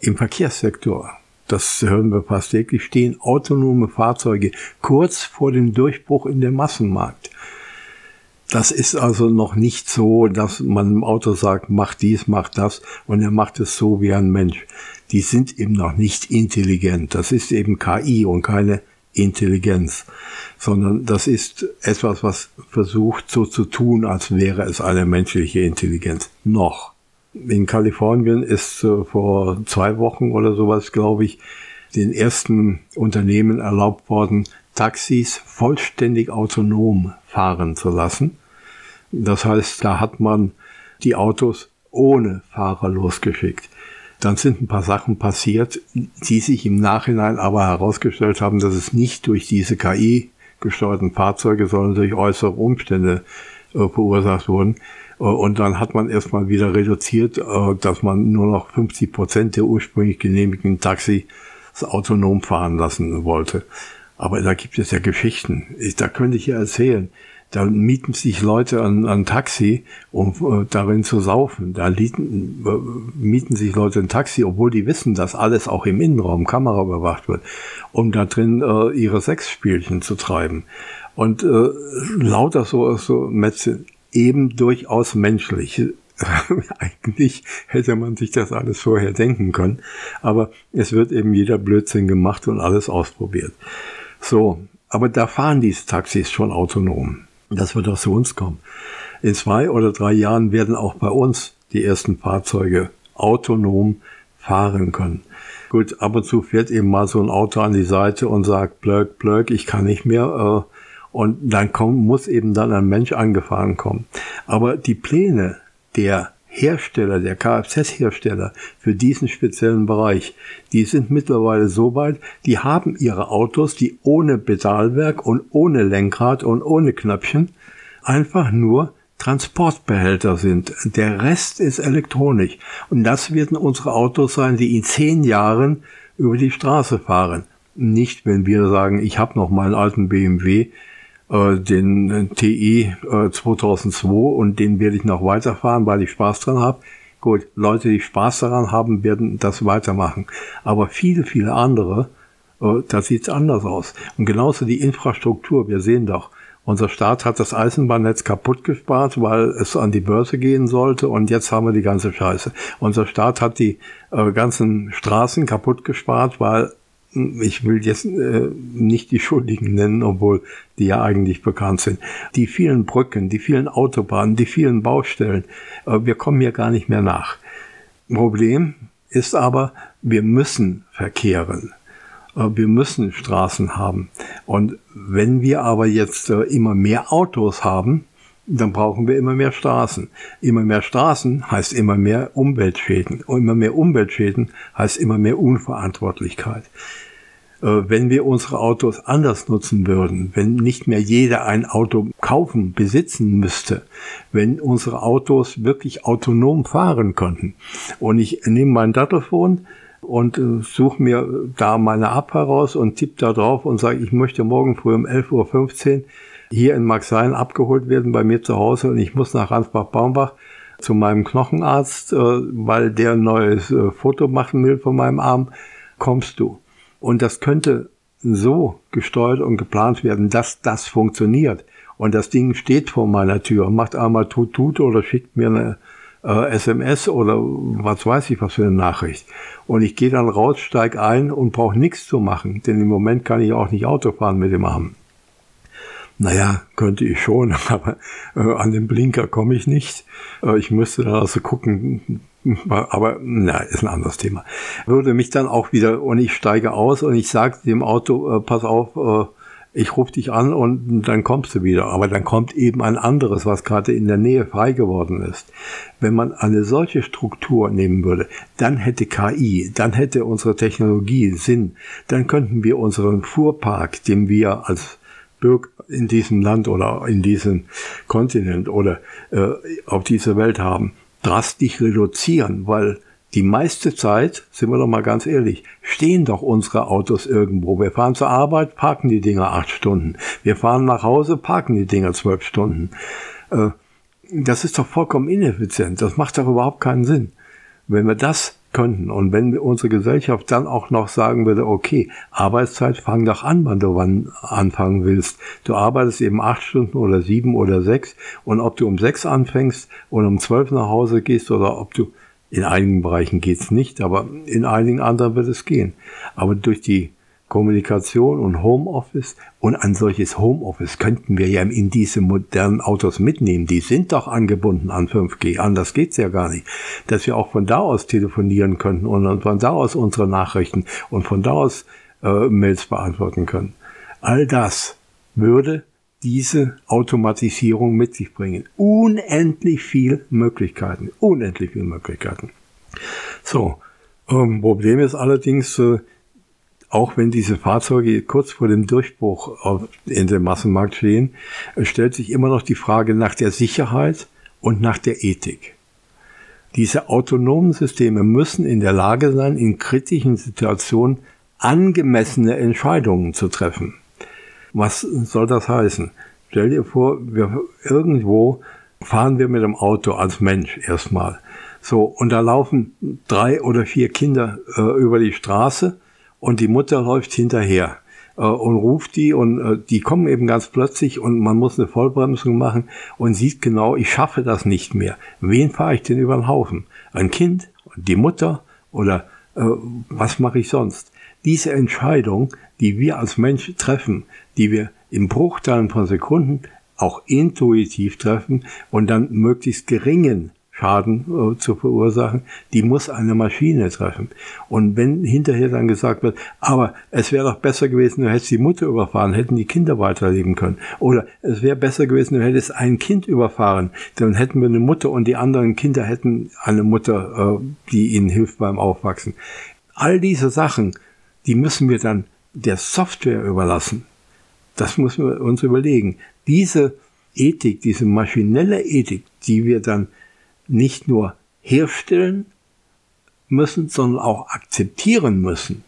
Im Verkehrssektor, das hören wir fast täglich, stehen autonome Fahrzeuge kurz vor dem Durchbruch in den Massenmarkt. Das ist also noch nicht so, dass man im Auto sagt, mach dies, mach das und er macht es so wie ein Mensch. Die sind eben noch nicht intelligent. Das ist eben KI und keine Intelligenz, sondern das ist etwas, was versucht so zu tun, als wäre es eine menschliche Intelligenz. Noch. In Kalifornien ist äh, vor zwei Wochen oder sowas, glaube ich, den ersten Unternehmen erlaubt worden, Taxis vollständig autonom fahren zu lassen. Das heißt, da hat man die Autos ohne Fahrer losgeschickt. Dann sind ein paar Sachen passiert, die sich im Nachhinein aber herausgestellt haben, dass es nicht durch diese KI gesteuerten Fahrzeuge, sondern durch äußere Umstände äh, verursacht wurden. Äh, und dann hat man erstmal wieder reduziert, äh, dass man nur noch 50 Prozent der ursprünglich genehmigten Taxis autonom fahren lassen wollte. Aber da gibt es ja Geschichten. Ich, da könnte ich ja erzählen. Da mieten sich Leute an, an Taxi, um äh, darin zu saufen. Da lieten, äh, mieten sich Leute ein Taxi, obwohl die wissen, dass alles auch im Innenraum Kamera überwacht wird, um da drin äh, ihre Sexspielchen zu treiben. Und äh, lauter so, so Metze, eben durchaus menschlich. *laughs* Eigentlich hätte man sich das alles vorher denken können, aber es wird eben jeder Blödsinn gemacht und alles ausprobiert. So, aber da fahren diese Taxis schon autonom. Das wird auch zu uns kommen. In zwei oder drei Jahren werden auch bei uns die ersten Fahrzeuge autonom fahren können. Gut, ab und zu fährt eben mal so ein Auto an die Seite und sagt, blöck, blöck, ich kann nicht mehr. Äh, und dann kommt, muss eben dann ein Mensch angefahren kommen. Aber die Pläne der Hersteller, der Kfz-Hersteller für diesen speziellen Bereich, die sind mittlerweile so weit, die haben ihre Autos, die ohne Pedalwerk und ohne Lenkrad und ohne Knöpfchen einfach nur Transportbehälter sind. Der Rest ist elektronisch. Und das werden unsere Autos sein, die in zehn Jahren über die Straße fahren. Nicht, wenn wir sagen, ich habe noch meinen alten BMW, äh, den äh, TI äh, 2002 und den werde ich noch weiterfahren, weil ich Spaß dran habe. Gut, Leute, die Spaß daran haben, werden das weitermachen. Aber viele, viele andere, äh, da sieht's anders aus. Und genauso die Infrastruktur, wir sehen doch, unser Staat hat das Eisenbahnnetz kaputt gespart, weil es an die Börse gehen sollte und jetzt haben wir die ganze Scheiße. Unser Staat hat die äh, ganzen Straßen kaputt gespart, weil ich will jetzt äh, nicht die *laughs* Schuldigen nennen, obwohl die ja eigentlich bekannt sind. Die vielen Brücken, die vielen Autobahnen, die vielen Baustellen, äh, wir kommen hier gar nicht mehr nach. Problem ist aber, wir müssen verkehren. Äh, wir müssen Straßen haben. Und wenn wir aber jetzt äh, immer mehr Autos haben, dann brauchen wir immer mehr Straßen. Immer mehr Straßen heißt immer mehr Umweltschäden. Und immer mehr Umweltschäden heißt immer mehr Unverantwortlichkeit. Äh, wenn wir unsere Autos anders nutzen würden, wenn nicht mehr jeder ein Auto kaufen, besitzen müsste, wenn unsere Autos wirklich autonom fahren könnten. Und ich nehme mein Dattelfon und äh, suche mir da meine App heraus und tippe da drauf und sage, ich möchte morgen früh um 11.15 Uhr hier in Maxein abgeholt werden bei mir zu Hause und ich muss nach Ransbach-Baumbach zu meinem Knochenarzt, äh, weil der ein neues Foto machen will von meinem Arm, kommst du. Und das könnte so gesteuert und geplant werden, dass das funktioniert. Und das Ding steht vor meiner Tür, macht einmal tut tut oder schickt mir eine äh, SMS oder was weiß ich was für eine Nachricht. Und ich gehe dann raus, steig ein und brauche nichts zu machen, denn im Moment kann ich auch nicht Auto fahren mit dem Arm. Naja, könnte ich schon, *laughs* aber äh, an den Blinker komme ich nicht. Äh, ich müsste dann also gucken, aber na, ist ein anderes Thema. Würde mich dann auch wieder, und ich steige aus und ich sage dem Auto, äh, pass auf, äh, ich rufe dich an und dann kommst du wieder. Aber dann kommt eben ein anderes, was gerade in der Nähe frei geworden ist. Wenn man eine solche Struktur nehmen würde, dann hätte KI, dann hätte unsere Technologie Sinn. Dann könnten wir unseren Fuhrpark, den wir als Bürger in diesem Land oder in diesem Kontinent oder äh, auf dieser Welt haben, drastisch reduzieren, weil die meiste Zeit, sind wir doch mal ganz ehrlich, stehen doch unsere Autos irgendwo. Wir fahren zur Arbeit, parken die Dinger acht Stunden. Wir fahren nach Hause, parken die Dinger zwölf Stunden. Äh, das ist doch vollkommen ineffizient. Das macht doch überhaupt keinen Sinn. Wenn wir das könnten und wenn unsere Gesellschaft dann auch noch sagen würde, okay, Arbeitszeit, fang doch an, wann du wann anfangen willst. Du arbeitest eben acht Stunden oder sieben oder sechs und ob du um sechs anfängst und um zwölf nach Hause gehst oder ob du in einigen Bereichen geht's nicht, aber in einigen anderen wird es gehen. Aber durch die Kommunikation und Homeoffice und ein solches Homeoffice könnten wir ja in diese modernen Autos mitnehmen. Die sind doch angebunden an 5G. Anders geht's ja gar nicht. Dass wir auch von da aus telefonieren könnten und von da aus unsere Nachrichten und von da aus äh, Mails beantworten können. All das würde diese Automatisierung mit sich bringen. Unendlich viel Möglichkeiten. Unendlich viel Möglichkeiten. So, ähm, Problem ist allerdings, äh, auch wenn diese Fahrzeuge kurz vor dem Durchbruch auf, in dem Massenmarkt stehen, stellt sich immer noch die Frage nach der Sicherheit und nach der Ethik. Diese autonomen Systeme müssen in der Lage sein, in kritischen Situationen angemessene Entscheidungen zu treffen. Was soll das heißen? Stell dir vor, wir irgendwo fahren wir mit dem Auto als Mensch erstmal. So, und da laufen drei oder vier Kinder äh, über die Straße und die Mutter läuft hinterher äh, und ruft die und äh, die kommen eben ganz plötzlich und man muss eine Vollbremsung machen und sieht genau, ich schaffe das nicht mehr. Wen fahre ich denn über den Haufen? Ein Kind, die Mutter oder äh, was mache ich sonst? Diese Entscheidung, die wir als Mensch treffen, die wir im Bruchteilen von Sekunden auch intuitiv treffen und dann möglichst geringen Schaden äh, zu verursachen, die muss eine Maschine treffen. Und wenn hinterher dann gesagt wird, aber es wäre doch besser gewesen, du hättest die Mutter überfahren, hätten die Kinder weiterleben können. Oder es wäre besser gewesen, du hättest ein Kind überfahren, dann hätten wir eine Mutter und die anderen Kinder hätten eine Mutter, äh, die ihnen hilft beim Aufwachsen. All diese Sachen, die müssen wir dann der Software überlassen. Das müssen wir uns überlegen. Diese Ethik, diese maschinelle Ethik, die wir dann nicht nur herstellen müssen, sondern auch akzeptieren müssen.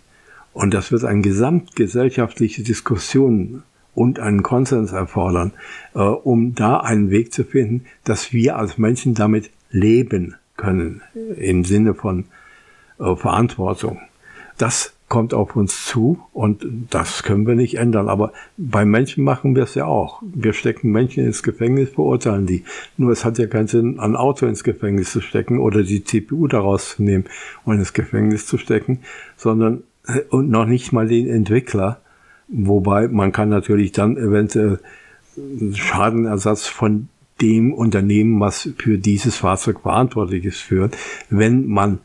Und das wird eine gesamtgesellschaftliche Diskussion und einen Konsens erfordern, äh, um da einen Weg zu finden, dass wir als Menschen damit leben können, im Sinne von äh, Verantwortung. Das kommt auf uns zu und das können wir nicht ändern. Aber bei Menschen machen wir es ja auch. Wir stecken Menschen ins Gefängnis, verurteilen die. Nur es hat ja keinen Sinn, ein Auto ins Gefängnis zu stecken oder die CPU daraus zu nehmen und ins Gefängnis zu stecken, sondern äh, und noch nicht mal den Entwickler. Wobei man kann natürlich dann eventuell Schadenersatz von dem Unternehmen, was für dieses Fahrzeug verantwortlich ist, führen, wenn man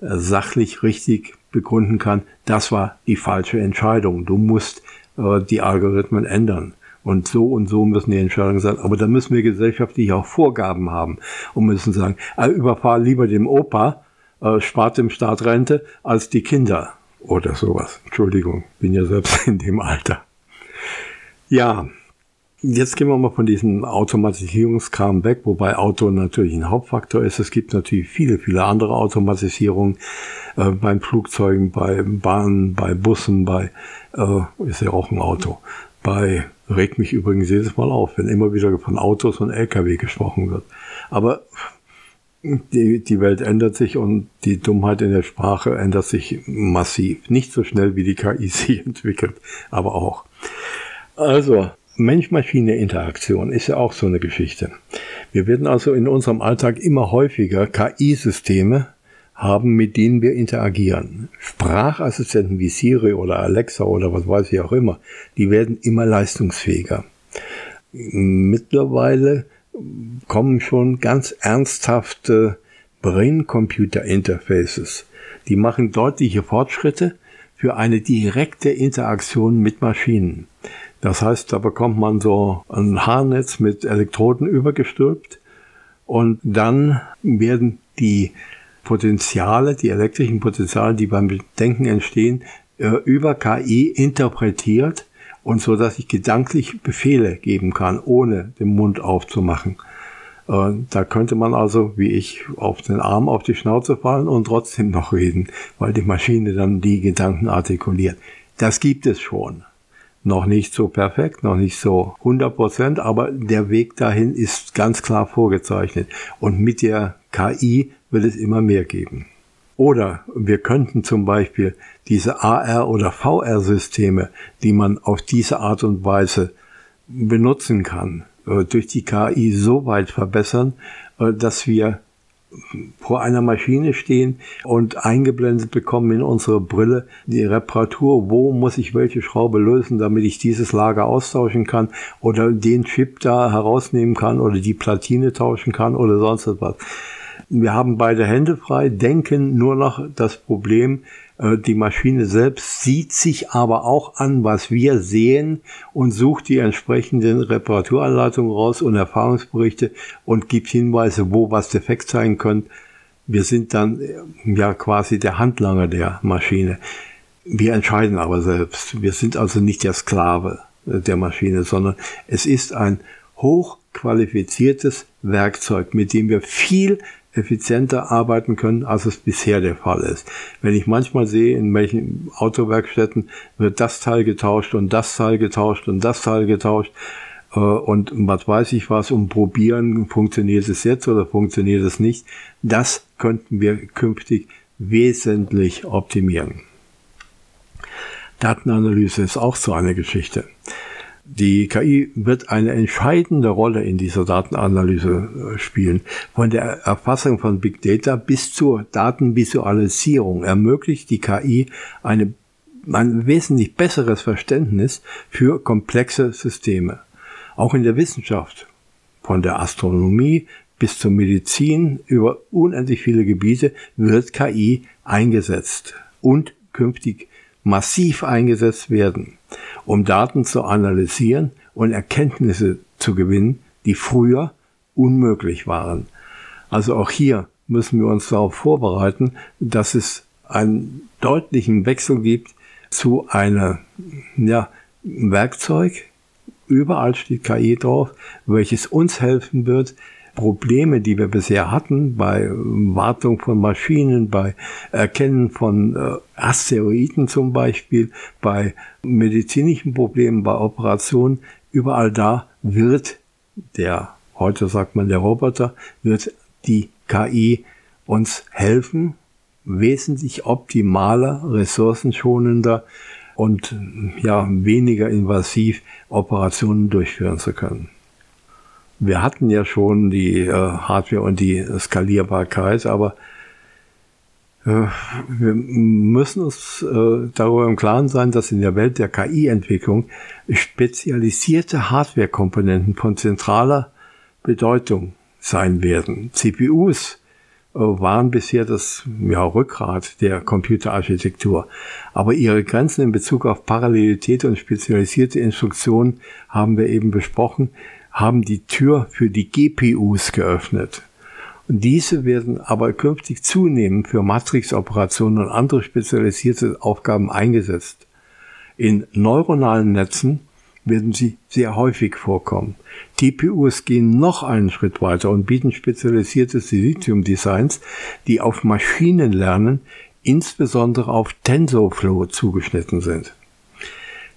äh, sachlich richtig begründen kann, das war die falsche Entscheidung. Du musst äh, die Algorithmen ändern. Und so und so müssen die Entscheidungen sein. Aber da müssen wir gesellschaftlich auch Vorgaben haben und müssen sagen, äh, überfahr lieber dem Opa, äh, spart dem Staat Rente, als die Kinder. Oder sowas. Entschuldigung, bin ja selbst *laughs* in dem Alter. Ja, Jetzt gehen wir mal von diesem Automatisierungskram weg, wobei Auto natürlich ein Hauptfaktor ist. Es gibt natürlich viele, viele andere Automatisierungen äh, beim Flugzeugen, bei Bahnen, bei Bussen, bei äh, ist ja auch ein Auto. Bei regt mich übrigens jedes Mal auf, wenn immer wieder von Autos und LKW gesprochen wird. Aber die, die Welt ändert sich und die Dummheit in der Sprache ändert sich massiv. Nicht so schnell wie die KI sich *laughs* entwickelt, aber auch. Also, Mensch-Maschine-Interaktion ist ja auch so eine Geschichte. Wir werden also in unserem Alltag immer häufiger KI-Systeme haben, mit denen wir interagieren. Sprachassistenten wie Siri oder Alexa oder was weiß ich auch immer, die werden immer leistungsfähiger. Mittlerweile kommen schon ganz ernsthafte Brain-Computer-Interfaces. Die machen deutliche Fortschritte für eine direkte Interaktion mit Maschinen. Das heißt, da bekommt man so ein Haarnetz mit Elektroden übergestülpt und dann werden die Potenziale, die elektrischen Potenziale, die beim Denken entstehen, äh, über KI interpretiert und so, dass ich gedanklich Befehle geben kann, ohne den Mund aufzumachen. Äh, da könnte man also, wie ich, auf den Arm auf die Schnauze fallen und trotzdem noch reden, weil die Maschine dann die Gedanken artikuliert. Das gibt es schon. Noch nicht so perfekt, noch nicht so 100 Prozent, aber der Weg dahin ist ganz klar vorgezeichnet. Und mit der KI wird es immer mehr geben. Oder wir könnten zum Beispiel diese AR- oder VR-Systeme, die man auf diese Art und Weise benutzen kann, äh, durch die KI so weit verbessern, äh, dass wir vor einer Maschine stehen und eingeblendet bekommen in unsere Brille die Reparatur, wo muss ich welche Schraube lösen, damit ich dieses Lager austauschen kann oder den Chip da herausnehmen kann oder die Platine tauschen kann oder sonst etwas. Wir haben beide Hände frei, denken nur noch das Problem, die Maschine selbst sieht sich aber auch an, was wir sehen und sucht die entsprechenden Reparaturanleitungen raus und Erfahrungsberichte und gibt Hinweise, wo was defekt sein könnte. Wir sind dann äh, ja quasi der Handlanger der Maschine. Wir entscheiden aber selbst. Wir sind also nicht der Sklave äh, der Maschine, sondern es ist ein hochqualifiziertes Werkzeug, mit dem wir viel effizienter arbeiten können, als es bisher der Fall ist. Wenn ich manchmal sehe, in welchen Autowerkstätten wird das Teil getauscht und das Teil getauscht und das Teil getauscht äh, und was weiß ich was, um probieren, funktioniert es jetzt oder funktioniert es nicht, das könnten wir künftig wesentlich optimieren. Datenanalyse ist auch so eine Geschichte. Die KI wird eine entscheidende Rolle in dieser Datenanalyse äh, spielen. Von der Erfassung von Big Data bis zur Datenvisualisierung ermöglicht die KI eine, ein wesentlich besseres Verständnis für komplexe Systeme. Auch in der Wissenschaft, von der Astronomie bis zur Medizin über unendlich viele Gebiete wird KI eingesetzt und künftig massiv eingesetzt werden um Daten zu analysieren und Erkenntnisse zu gewinnen, die früher unmöglich waren. Also auch hier müssen wir uns darauf vorbereiten, dass es einen deutlichen Wechsel gibt zu einem ja, Werkzeug, überall steht KI drauf, welches uns helfen wird, Probleme, die wir bisher hatten, bei Wartung von Maschinen, bei Erkennen von äh, Asteroiden zum Beispiel, bei medizinischen Problemen, bei Operationen, überall da wird der, heute sagt man der Roboter, wird die KI uns helfen, wesentlich optimaler, ressourcenschonender und ja, weniger invasiv Operationen durchführen zu können. Wir hatten ja schon die äh, Hardware und die Skalierbarkeit, aber äh, wir müssen uns äh, darüber im Klaren sein, dass in der Welt der KI-Entwicklung spezialisierte Hardware-Komponenten von zentraler Bedeutung sein werden. CPUs äh, waren bisher das ja, Rückgrat der Computerarchitektur. Aber ihre Grenzen in Bezug auf Parallelität und spezialisierte Instruktionen haben wir eben besprochen haben die Tür für die GPUs geöffnet. Und diese werden aber künftig zunehmend für Matrix-Operationen und andere spezialisierte Aufgaben eingesetzt. In neuronalen Netzen werden sie sehr häufig vorkommen. TPUs gehen noch einen Schritt weiter und bieten spezialisierte Silicium-Designs, die auf Maschinenlernen, insbesondere auf TensorFlow zugeschnitten sind.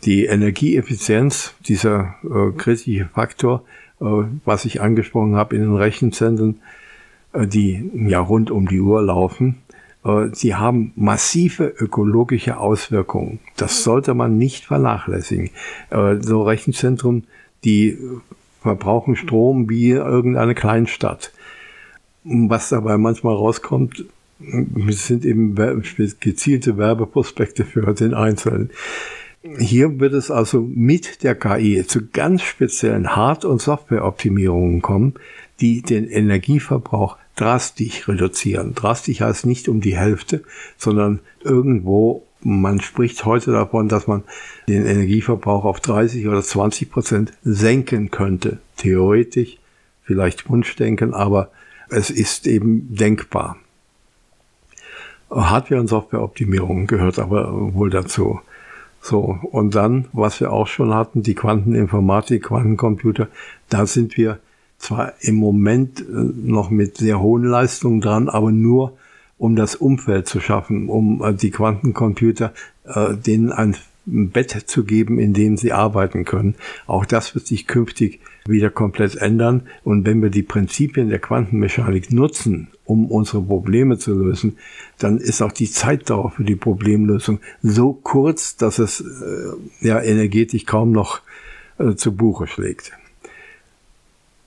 Die Energieeffizienz, dieser äh, kritische Faktor, äh, was ich angesprochen habe in den Rechenzentren, äh, die ja rund um die Uhr laufen, äh, sie haben massive ökologische Auswirkungen. Das sollte man nicht vernachlässigen. Äh, so Rechenzentren, die verbrauchen Strom wie irgendeine Kleinstadt. Was dabei manchmal rauskommt, sind eben gezielte Werbeprospekte für den Einzelnen. Hier wird es also mit der KI zu ganz speziellen Hard- und Softwareoptimierungen kommen, die den Energieverbrauch drastisch reduzieren. Drastisch heißt nicht um die Hälfte, sondern irgendwo man spricht heute davon, dass man den Energieverbrauch auf 30 oder 20 Prozent senken könnte. Theoretisch, vielleicht Wunschdenken, aber es ist eben denkbar. Hardware- und Softwareoptimierung gehört aber wohl dazu. So, und dann, was wir auch schon hatten, die Quanteninformatik, Quantencomputer, da sind wir zwar im Moment äh, noch mit sehr hohen Leistungen dran, aber nur um das Umfeld zu schaffen, um äh, die Quantencomputer äh, denen ein Bett zu geben, in dem sie arbeiten können. Auch das wird sich künftig wieder komplett ändern. Und wenn wir die Prinzipien der Quantenmechanik nutzen, um unsere Probleme zu lösen, dann ist auch die Zeitdauer für die Problemlösung so kurz, dass es äh, ja energetisch kaum noch äh, zu Buche schlägt.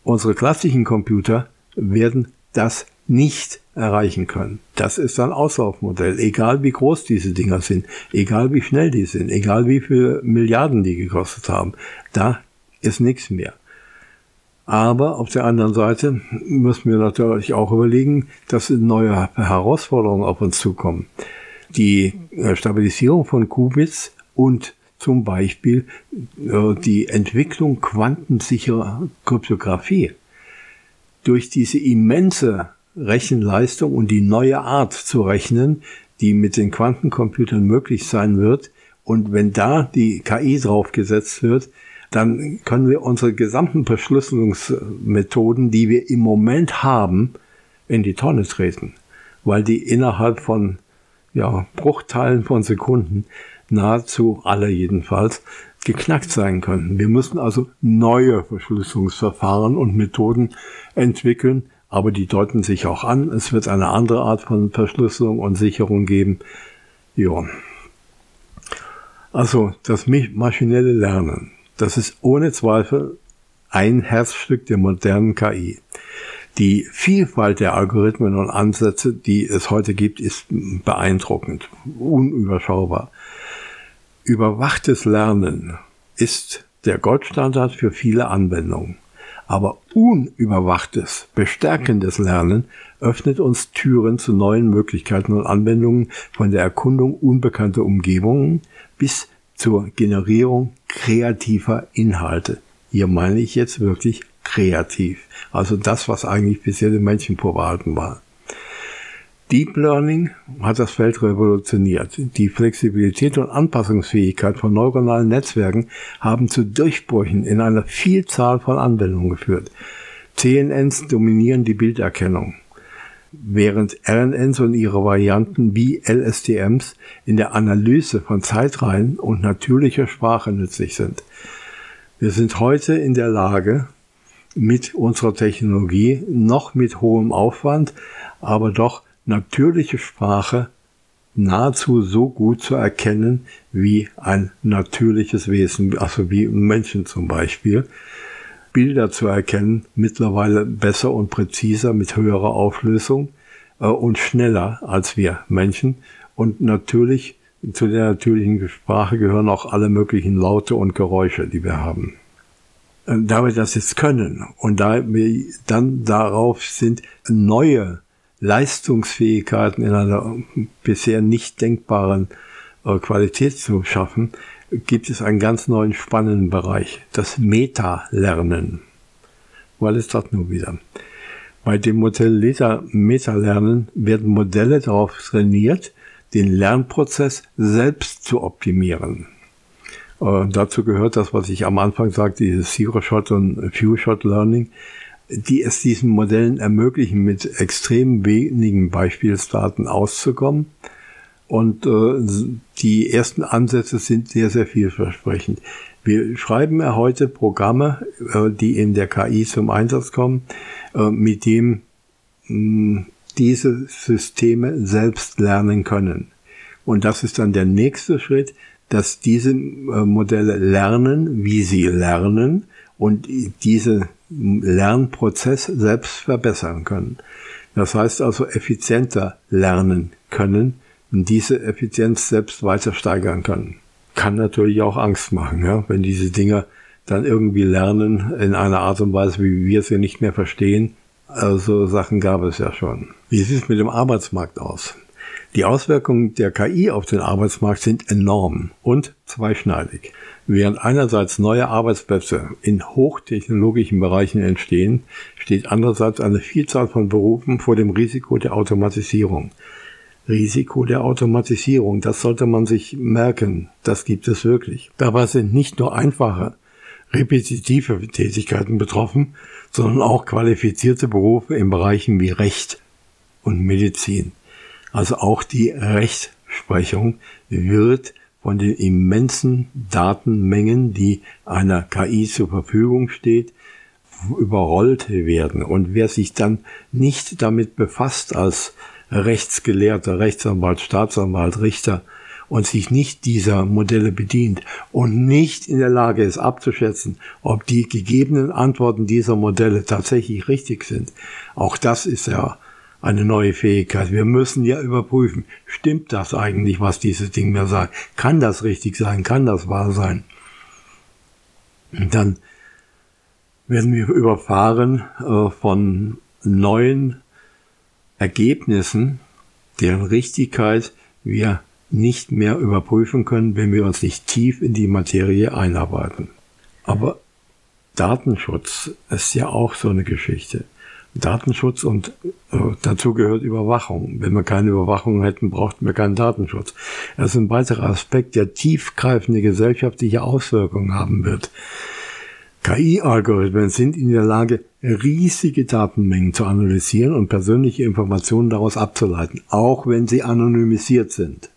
Unsere klassischen Computer werden das nicht erreichen können. Das ist ein Auslaufmodell, egal wie groß diese Dinger sind, egal wie schnell die sind, egal wie viele Milliarden die gekostet haben. Da ist nichts mehr. Aber auf der anderen Seite müssen wir natürlich auch überlegen, dass neue Herausforderungen auf uns zukommen. Die äh, Stabilisierung von Qubits und zum Beispiel äh, die Entwicklung quantensicherer Kryptographie. Durch diese immense Rechenleistung und die neue Art zu rechnen, die mit den Quantencomputern möglich sein wird, und wenn da die KI draufgesetzt wird, dann können wir unsere gesamten Verschlüsselungsmethoden, die wir im Moment haben, in die Tonne treten, weil die innerhalb von ja, Bruchteilen von Sekunden nahezu alle jedenfalls geknackt sein könnten. Wir müssen also neue Verschlüsselungsverfahren und Methoden entwickeln, aber die deuten sich auch an. Es wird eine andere Art von Verschlüsselung und Sicherung geben. Ja. Also das maschinelle Lernen, das ist ohne Zweifel ein Herzstück der modernen KI. Die Vielfalt der Algorithmen und Ansätze, die es heute gibt, ist beeindruckend, unüberschaubar. Überwachtes Lernen ist der Goldstandard für viele Anwendungen. Aber unüberwachtes, bestärkendes Lernen öffnet uns Türen zu neuen Möglichkeiten und Anwendungen von der Erkundung unbekannter Umgebungen bis zur Generierung kreativer Inhalte. Hier meine ich jetzt wirklich kreativ. Also das, was eigentlich bisher den Menschen vorbehalten war. Deep Learning hat das Feld revolutioniert. Die Flexibilität und Anpassungsfähigkeit von neuronalen Netzwerken haben zu Durchbrüchen in einer Vielzahl von Anwendungen geführt. CNNs dominieren die Bilderkennung, während RNNs und ihre Varianten wie LSTMs in der Analyse von Zeitreihen und natürlicher Sprache nützlich sind. Wir sind heute in der Lage, mit unserer Technologie noch mit hohem Aufwand, aber doch natürliche Sprache nahezu so gut zu erkennen wie ein natürliches Wesen, also wie Menschen zum Beispiel. Bilder zu erkennen, mittlerweile besser und präziser mit höherer Auflösung äh, und schneller als wir Menschen. Und natürlich, zu der natürlichen Sprache gehören auch alle möglichen Laute und Geräusche, die wir haben. Äh, da wir das jetzt können und da wir dann darauf sind, neue Leistungsfähigkeiten in einer bisher nicht denkbaren äh, Qualität zu schaffen, gibt es einen ganz neuen spannenden Bereich, das Meta-Lernen. Weil es dort nur wieder. Bei dem Modell Meta-Lernen werden Modelle darauf trainiert, den Lernprozess selbst zu optimieren. Äh, dazu gehört das, was ich am Anfang sagte, dieses Zero-Shot und Few-Shot-Learning die es diesen Modellen ermöglichen, mit extrem wenigen Beispielsdaten auszukommen. Und äh, die ersten Ansätze sind sehr, sehr vielversprechend. Wir schreiben ja heute Programme, äh, die in der KI zum Einsatz kommen, äh, mit dem mh, diese Systeme selbst lernen können. Und das ist dann der nächste Schritt, dass diese äh, Modelle lernen, wie sie lernen und diese Lernprozess selbst verbessern können. Das heißt also effizienter lernen können diese Effizienz selbst weiter steigern können. Kann natürlich auch Angst machen, ja, wenn diese Dinger dann irgendwie lernen in einer Art und Weise, wie wir sie nicht mehr verstehen. Also Sachen gab es ja schon. Wie sieht es mit dem Arbeitsmarkt aus? Die Auswirkungen der KI auf den Arbeitsmarkt sind enorm und zweischneidig. Während einerseits neue Arbeitsplätze in hochtechnologischen Bereichen entstehen, steht andererseits eine Vielzahl von Berufen vor dem Risiko der Automatisierung. Risiko der Automatisierung, das sollte man sich merken, das gibt es wirklich. Dabei sind nicht nur einfache, repetitive Tätigkeiten betroffen, sondern auch qualifizierte Berufe in Bereichen wie Recht und Medizin. Also auch die Rechtsprechung wird von den immensen Datenmengen, die einer KI zur Verfügung steht, überrollt werden. Und wer sich dann nicht damit befasst als Rechtsgelehrter, Rechtsanwalt, Staatsanwalt, Richter und sich nicht dieser Modelle bedient und nicht in der Lage ist abzuschätzen, ob die gegebenen Antworten dieser Modelle tatsächlich richtig sind, auch das ist ja eine neue Fähigkeit. Wir müssen ja überprüfen, stimmt das eigentlich, was dieses Ding mir sagt? Kann das richtig sein? Kann das wahr sein? Und dann werden wir überfahren äh, von neuen Ergebnissen, deren Richtigkeit wir nicht mehr überprüfen können, wenn wir uns nicht tief in die Materie einarbeiten. Aber Datenschutz ist ja auch so eine Geschichte. Datenschutz und äh, dazu gehört Überwachung. Wenn wir keine Überwachung hätten, brauchten wir keinen Datenschutz. Das ist ein weiterer Aspekt, der tiefgreifende gesellschaftliche Auswirkungen haben wird. KI-Algorithmen sind in der Lage, riesige Datenmengen zu analysieren und persönliche Informationen daraus abzuleiten, auch wenn sie anonymisiert sind.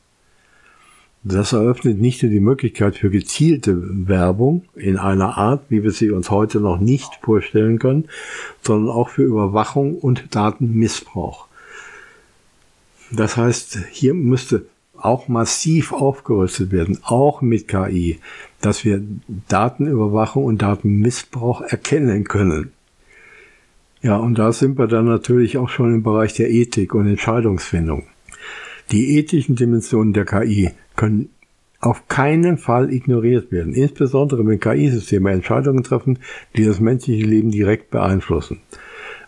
Das eröffnet nicht nur die Möglichkeit für gezielte Werbung in einer Art, wie wir sie uns heute noch nicht vorstellen können, sondern auch für Überwachung und Datenmissbrauch. Das heißt, hier müsste auch massiv aufgerüstet werden, auch mit KI, dass wir Datenüberwachung und Datenmissbrauch erkennen können. Ja, und da sind wir dann natürlich auch schon im Bereich der Ethik und Entscheidungsfindung. Die ethischen Dimensionen der KI können auf keinen Fall ignoriert werden, insbesondere wenn KI-Systeme Entscheidungen treffen, die das menschliche Leben direkt beeinflussen.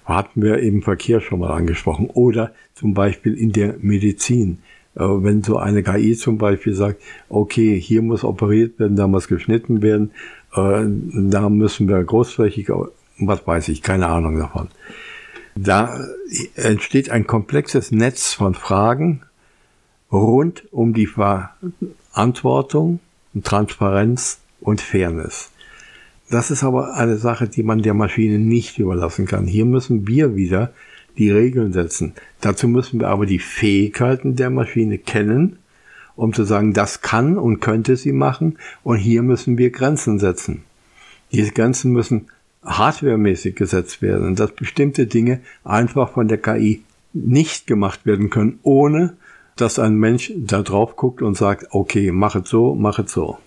Hatten wir im Verkehr schon mal angesprochen. Oder zum Beispiel in der Medizin. Äh, wenn so eine KI zum Beispiel sagt, okay, hier muss operiert werden, da muss geschnitten werden, äh, da müssen wir großflächig, was weiß ich, keine Ahnung davon. Da entsteht ein komplexes Netz von Fragen, rund um die Verantwortung, Transparenz und Fairness. Das ist aber eine Sache, die man der Maschine nicht überlassen kann. Hier müssen wir wieder die Regeln setzen. Dazu müssen wir aber die Fähigkeiten der Maschine kennen, um zu sagen, das kann und könnte sie machen und hier müssen wir Grenzen setzen. Diese Grenzen müssen hardwaremäßig gesetzt werden, dass bestimmte Dinge einfach von der KI nicht gemacht werden können, ohne dass ein Mensch da drauf guckt und sagt, okay, mach es so, mach es so.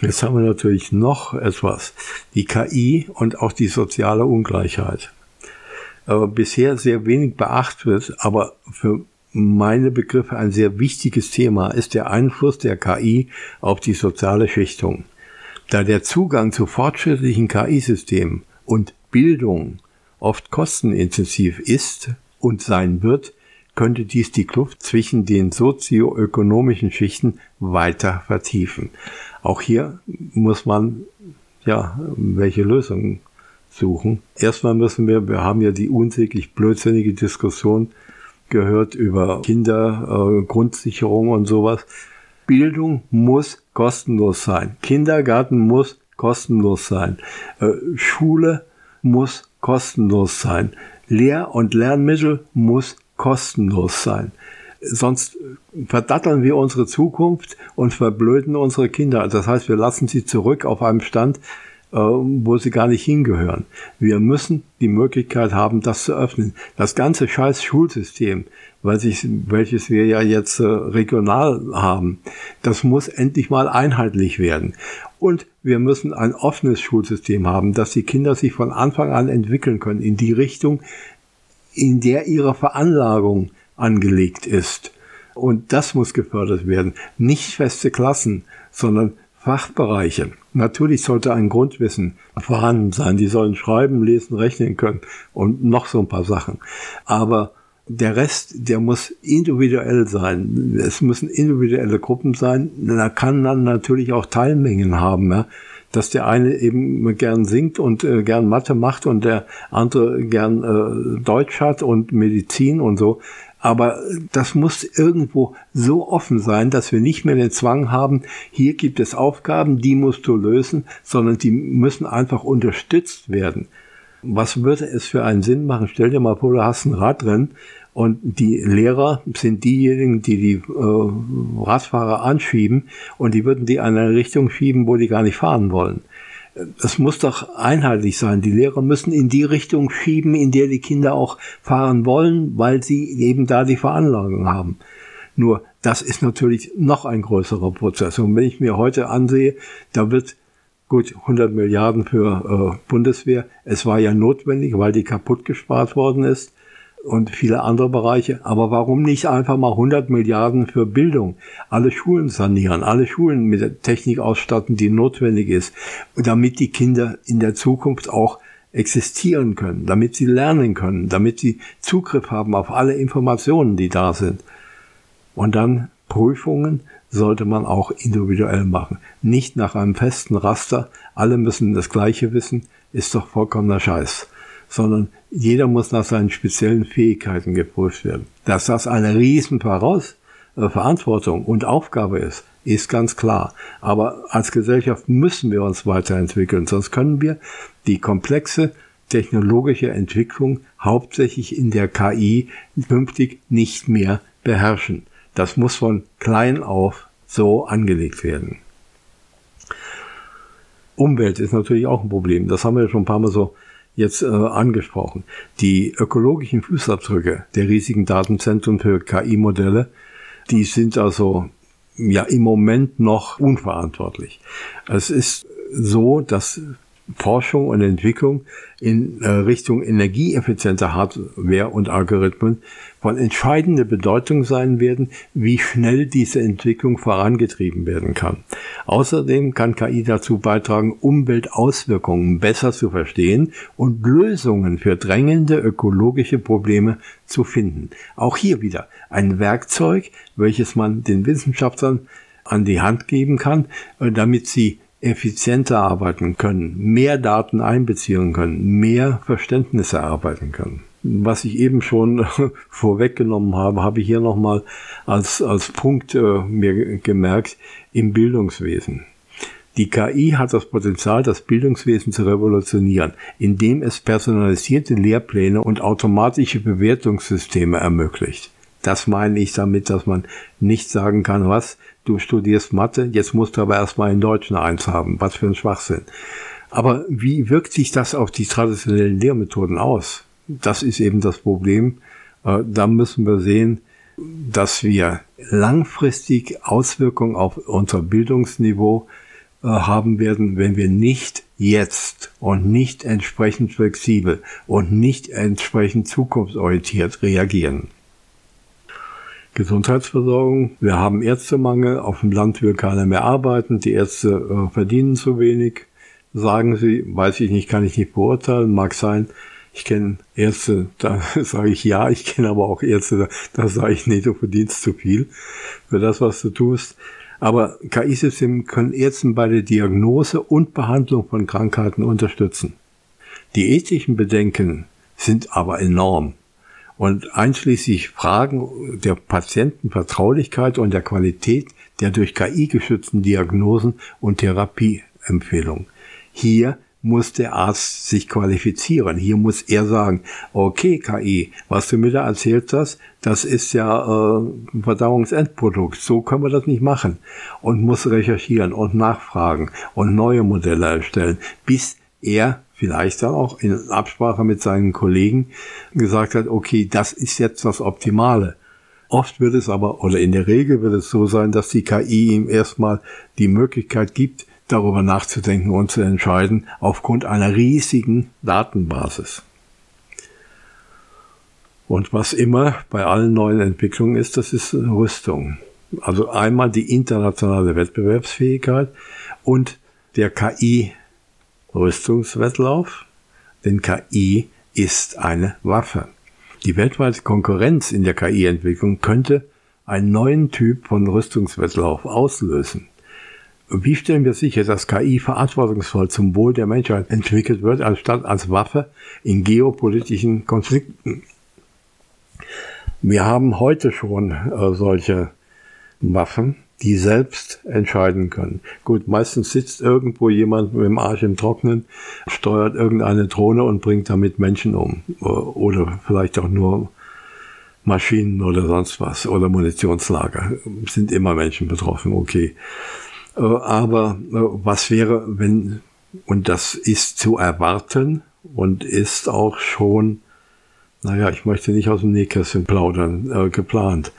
Jetzt haben wir natürlich noch etwas. Die KI und auch die soziale Ungleichheit. Aber bisher sehr wenig beachtet, aber für meine Begriffe ein sehr wichtiges Thema ist der Einfluss der KI auf die soziale Schichtung. Da der Zugang zu fortschrittlichen KI-Systemen und Bildung oft kostenintensiv ist und sein wird, könnte dies die Kluft zwischen den sozioökonomischen Schichten weiter vertiefen. Auch hier muss man ja welche Lösungen suchen. Erstmal müssen wir, wir haben ja die unsäglich blödsinnige Diskussion gehört über Kindergrundsicherung äh, und sowas. Bildung muss kostenlos sein. Kindergarten muss kostenlos sein. Äh, Schule muss kostenlos sein. Lehr- und Lernmittel muss kostenlos sein. Sonst verdatteln wir unsere Zukunft und verblöden unsere Kinder. Das heißt, wir lassen sie zurück auf einem Stand, wo sie gar nicht hingehören. Wir müssen die Möglichkeit haben, das zu öffnen. Das ganze scheiß Schulsystem, welches wir ja jetzt äh, regional haben, das muss endlich mal einheitlich werden. Und wir müssen ein offenes Schulsystem haben, dass die Kinder sich von Anfang an entwickeln können in die Richtung, in der ihre Veranlagung angelegt ist. Und das muss gefördert werden. Nicht feste Klassen, sondern Fachbereiche. Natürlich sollte ein Grundwissen vorhanden sein. Die sollen schreiben, lesen, rechnen können und noch so ein paar Sachen. Aber der Rest, der muss individuell sein. Es müssen individuelle Gruppen sein. Da kann dann natürlich auch Teilmengen haben, ja? dass der eine eben gern singt und äh, gern Mathe macht und der andere gern äh, Deutsch hat und Medizin und so. Aber das muss irgendwo so offen sein, dass wir nicht mehr den Zwang haben, hier gibt es Aufgaben, die musst du lösen, sondern die müssen einfach unterstützt werden. Was würde es für einen Sinn machen? Stell dir mal vor, du hast ein Rad drin und die Lehrer sind diejenigen, die die äh, Radfahrer anschieben und die würden die in eine Richtung schieben, wo die gar nicht fahren wollen. Es muss doch einheitlich sein. Die Lehrer müssen in die Richtung schieben, in der die Kinder auch fahren wollen, weil sie eben da die Veranlagung haben. Nur das ist natürlich noch ein größerer Prozess. Und wenn ich mir heute ansehe, da wird gut 100 Milliarden für äh, Bundeswehr. Es war ja notwendig, weil die kaputt gespart worden ist und viele andere Bereiche. Aber warum nicht einfach mal 100 Milliarden für Bildung? Alle Schulen sanieren, alle Schulen mit der Technik ausstatten, die notwendig ist, damit die Kinder in der Zukunft auch existieren können, damit sie lernen können, damit sie Zugriff haben auf alle Informationen, die da sind. Und dann Prüfungen sollte man auch individuell machen. Nicht nach einem festen Raster, alle müssen das Gleiche wissen, ist doch vollkommener Scheiß sondern jeder muss nach seinen speziellen Fähigkeiten geprüft werden. Dass das eine riesen Voraus äh, Verantwortung und Aufgabe ist, ist ganz klar. Aber als Gesellschaft müssen wir uns weiterentwickeln, sonst können wir die komplexe technologische Entwicklung hauptsächlich in der KI künftig nicht mehr beherrschen. Das muss von klein auf so angelegt werden. Umwelt ist natürlich auch ein Problem. Das haben wir schon ein paar Mal so jetzt äh, angesprochen. Die ökologischen Fußabdrücke der riesigen Datenzentren für KI-Modelle, die sind also ja im Moment noch unverantwortlich. Es ist so, dass Forschung und Entwicklung in äh, Richtung energieeffizienter Hardware und Algorithmen von entscheidender Bedeutung sein werden, wie schnell diese Entwicklung vorangetrieben werden kann. Außerdem kann KI dazu beitragen, Umweltauswirkungen besser zu verstehen und Lösungen für drängende ökologische Probleme zu finden. Auch hier wieder ein Werkzeug, welches man den Wissenschaftlern an die Hand geben kann, äh, damit sie effizienter arbeiten können, mehr Daten einbeziehen können, mehr Verständnis erarbeiten können. Was ich eben schon *laughs* vorweggenommen habe, habe ich hier nochmal als, als Punkt äh, mir gemerkt im Bildungswesen. Die KI hat das Potenzial, das Bildungswesen zu revolutionieren, indem es personalisierte Lehrpläne und automatische Bewertungssysteme ermöglicht. Das meine ich damit, dass man nicht sagen kann, was, du studierst Mathe, jetzt musst du aber erstmal in Deutsch eine Eins haben. Was für ein Schwachsinn. Aber wie wirkt sich das auf die traditionellen Lehrmethoden aus? Das ist eben das Problem. Äh, da müssen wir sehen, dass wir langfristig Auswirkungen auf unser Bildungsniveau äh, haben werden, wenn wir nicht jetzt und nicht entsprechend flexibel und nicht entsprechend zukunftsorientiert reagieren. Gesundheitsversorgung. Wir haben Ärztemangel. Auf dem Land will keiner mehr arbeiten. Die Ärzte äh, verdienen zu wenig. Sagen sie, weiß ich nicht, kann ich nicht beurteilen, mag sein. Ich kenne Ärzte, *laughs* da sage ich ja, ich kenne aber auch Ärzte, da, sage ich nee, du verdienst zu viel für das, was du tust. Aber KI-Systeme können Ärzten bei der Diagnose und Behandlung von Krankheiten unterstützen. Die ethischen Bedenken sind aber enorm und einschließlich Fragen der Patientenvertraulichkeit und der Qualität der durch KI geschützten Diagnosen und Therapieempfehlungen. Hier muss der Arzt sich qualifizieren. Hier muss er sagen, okay KI, was du mir da erzählt hast, das ist ja äh, ein Verdauungsendprodukt. So können wir das nicht machen. Und muss recherchieren und nachfragen und neue Modelle erstellen, bis er vielleicht dann auch in Absprache mit seinen Kollegen gesagt hat, okay, das ist jetzt das Optimale. Oft wird es aber, oder in der Regel wird es so sein, dass die KI ihm erstmal die Möglichkeit gibt, darüber nachzudenken und zu entscheiden, aufgrund einer riesigen Datenbasis. Und was immer bei allen neuen Entwicklungen ist, das ist Rüstung. Also einmal die internationale Wettbewerbsfähigkeit und der KI Rüstungswettlauf, denn KI ist eine Waffe. Die weltweite Konkurrenz in der KI-Entwicklung könnte einen neuen Typ von Rüstungswettlauf auslösen. Wie stellen wir sicher, dass KI verantwortungsvoll zum Wohl der Menschheit entwickelt wird, anstatt als Waffe in geopolitischen Konflikten? Wir haben heute schon äh, solche Waffen, die selbst entscheiden können. Gut, meistens sitzt irgendwo jemand mit dem Arsch im Trocknen, steuert irgendeine Drohne und bringt damit Menschen um. Oder vielleicht auch nur Maschinen oder sonst was oder Munitionslager. Sind immer Menschen betroffen, okay. Äh, aber äh, was wäre, wenn, und das ist zu erwarten und ist auch schon, naja, ich möchte nicht aus dem Nähkästchen plaudern, äh, geplant.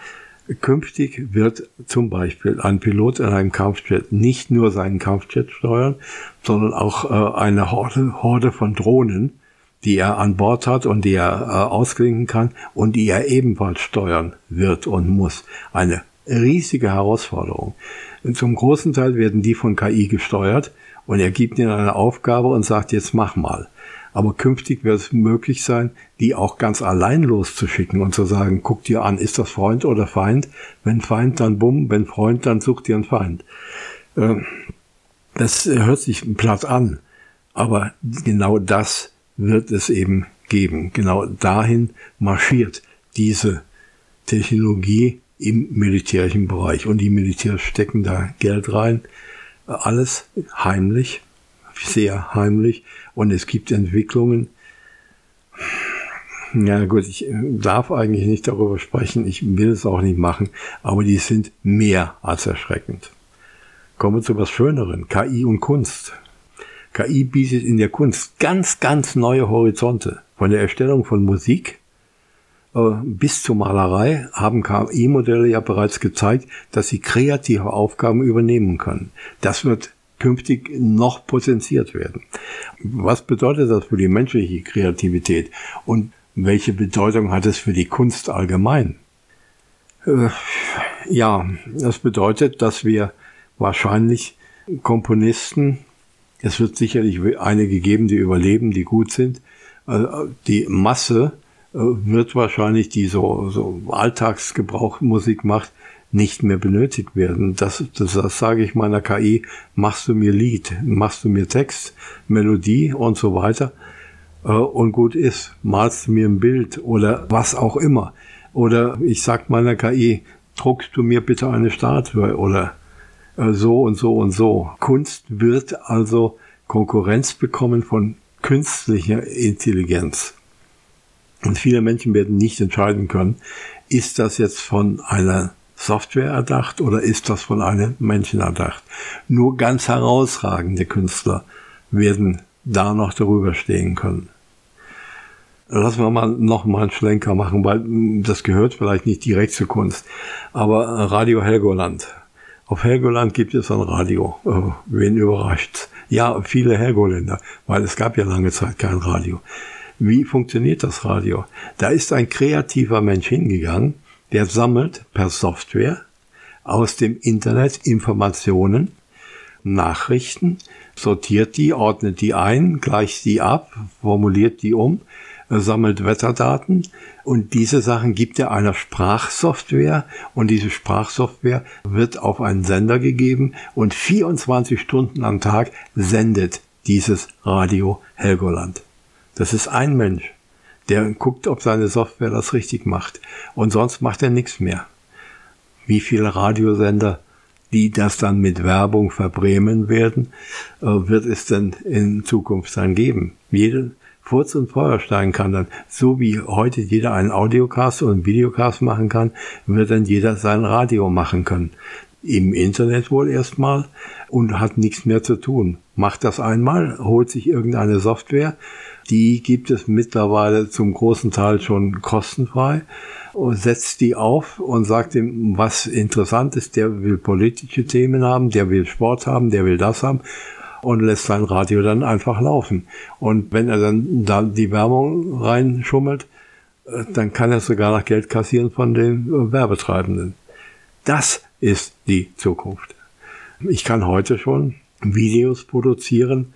Künftig wird zum Beispiel ein Pilot in einem Kampfjet nicht nur seinen Kampfjet steuern, sondern auch äh, eine Horde, Horde von Drohnen, die er an Bord hat und die er äh, ausklinken kann und die er ebenfalls steuern wird und muss. Eine riesige Herausforderung. Und zum großen Teil werden die von KI gesteuert und er gibt ihnen eine Aufgabe und sagt, jetzt mach mal. Aber künftig wird es möglich sein, die auch ganz allein loszuschicken und zu sagen, guck dir an, ist das Freund oder Feind? Wenn Feind, dann bumm, wenn Freund, dann such dir einen Feind. Ähm, das hört sich platt an, aber genau das wird es eben geben. Genau dahin marschiert diese Technologie im militärischen Bereich. Und die Militärs stecken da Geld rein. Alles heimlich, sehr heimlich. Und es gibt Entwicklungen. Ja gut, ich darf eigentlich nicht darüber sprechen. Ich will es auch nicht machen. Aber die sind mehr als erschreckend. Kommen wir zu was Schöneren. KI und Kunst. KI bietet in der Kunst ganz, ganz neue Horizonte. Von der Erstellung von Musik äh, bis zur Malerei haben KI-Modelle ja bereits gezeigt, dass sie kreative Aufgaben übernehmen können. Das wird künftig noch potenziert werden. Was bedeutet das für die menschliche Kreativität und welche Bedeutung hat es für die Kunst allgemein? Äh, ja, das bedeutet, dass wir wahrscheinlich Komponisten, es wird sicherlich einige geben, die überleben, die gut sind, äh, die Masse äh, wird wahrscheinlich, die so, so Alltagsgebrauchmusik macht, nicht mehr benötigt werden. Das, das, das sage ich meiner KI, machst du mir Lied, machst du mir Text, Melodie und so weiter äh, und gut ist, malst du mir ein Bild oder was auch immer. Oder ich sag meiner KI, druckst du mir bitte eine Statue oder äh, so und so und so. Kunst wird also Konkurrenz bekommen von künstlicher Intelligenz. Und viele Menschen werden nicht entscheiden können, ist das jetzt von einer Software erdacht oder ist das von einem Menschen erdacht? Nur ganz herausragende Künstler werden da noch darüber stehen können. Lassen wir mal noch mal einen Schlenker machen, weil das gehört vielleicht nicht direkt zur Kunst. Aber Radio Helgoland. Auf Helgoland gibt es ein Radio. Oh, wen überrascht? Ja, viele Helgoländer, weil es gab ja lange Zeit kein Radio. Wie funktioniert das Radio? Da ist ein kreativer Mensch hingegangen, der sammelt per Software aus dem Internet Informationen, Nachrichten, sortiert die, ordnet die ein, gleicht die ab, formuliert die um, sammelt Wetterdaten. Und diese Sachen gibt er einer Sprachsoftware. Und diese Sprachsoftware wird auf einen Sender gegeben. Und 24 Stunden am Tag sendet dieses Radio Helgoland. Das ist ein Mensch, der guckt, ob seine Software das richtig macht. Und sonst macht er nichts mehr. Wie viele Radiosender, die das dann mit Werbung verbremen werden, äh, wird es denn in Zukunft dann geben? Jede Furz und Feuerstein kann dann, so wie heute jeder einen Audiocast oder einen Videocast machen kann, wird dann jeder sein Radio machen können. Im Internet wohl erstmal und hat nichts mehr zu tun. Macht das einmal, holt sich irgendeine Software, die gibt es mittlerweile zum großen Teil schon kostenfrei und setzt die auf und sagt ihm, was interessant ist. Der will politische Themen haben, der will Sport haben, der will das haben und lässt sein Radio dann einfach laufen. Und wenn er dann da die Werbung reinschummelt, äh, dann kann er sogar noch Geld kassieren von den äh, Werbetreibenden. Das ist die Zukunft. Ich kann heute schon Videos produzieren,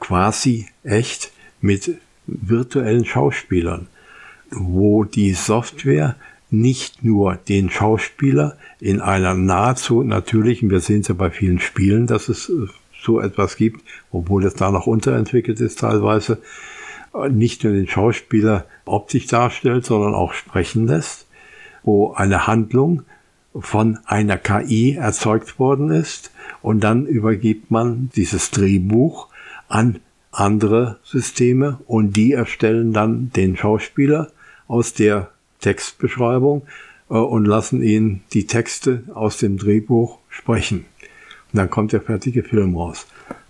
quasi echt, mit virtuellen Schauspielern. wo die Software nicht nur den Schauspieler in einer nahezu natürlichen, wir sehen es ja bei vielen Spielen, dass es äh, so etwas gibt, obwohl es da noch unterentwickelt ist teilweise, äh, nicht nur den Schauspieler optisch darstellt, sondern auch sprechen lässt, wo eine Handlung von einer KI erzeugt worden ist und dann übergibt man dieses Drehbuch an andere Systeme und die erstellen dann den Schauspieler aus der Textbeschreibung äh, und lassen ihn die Texte aus dem Drehbuch sprechen. Und dann kommt der fertige Film raus.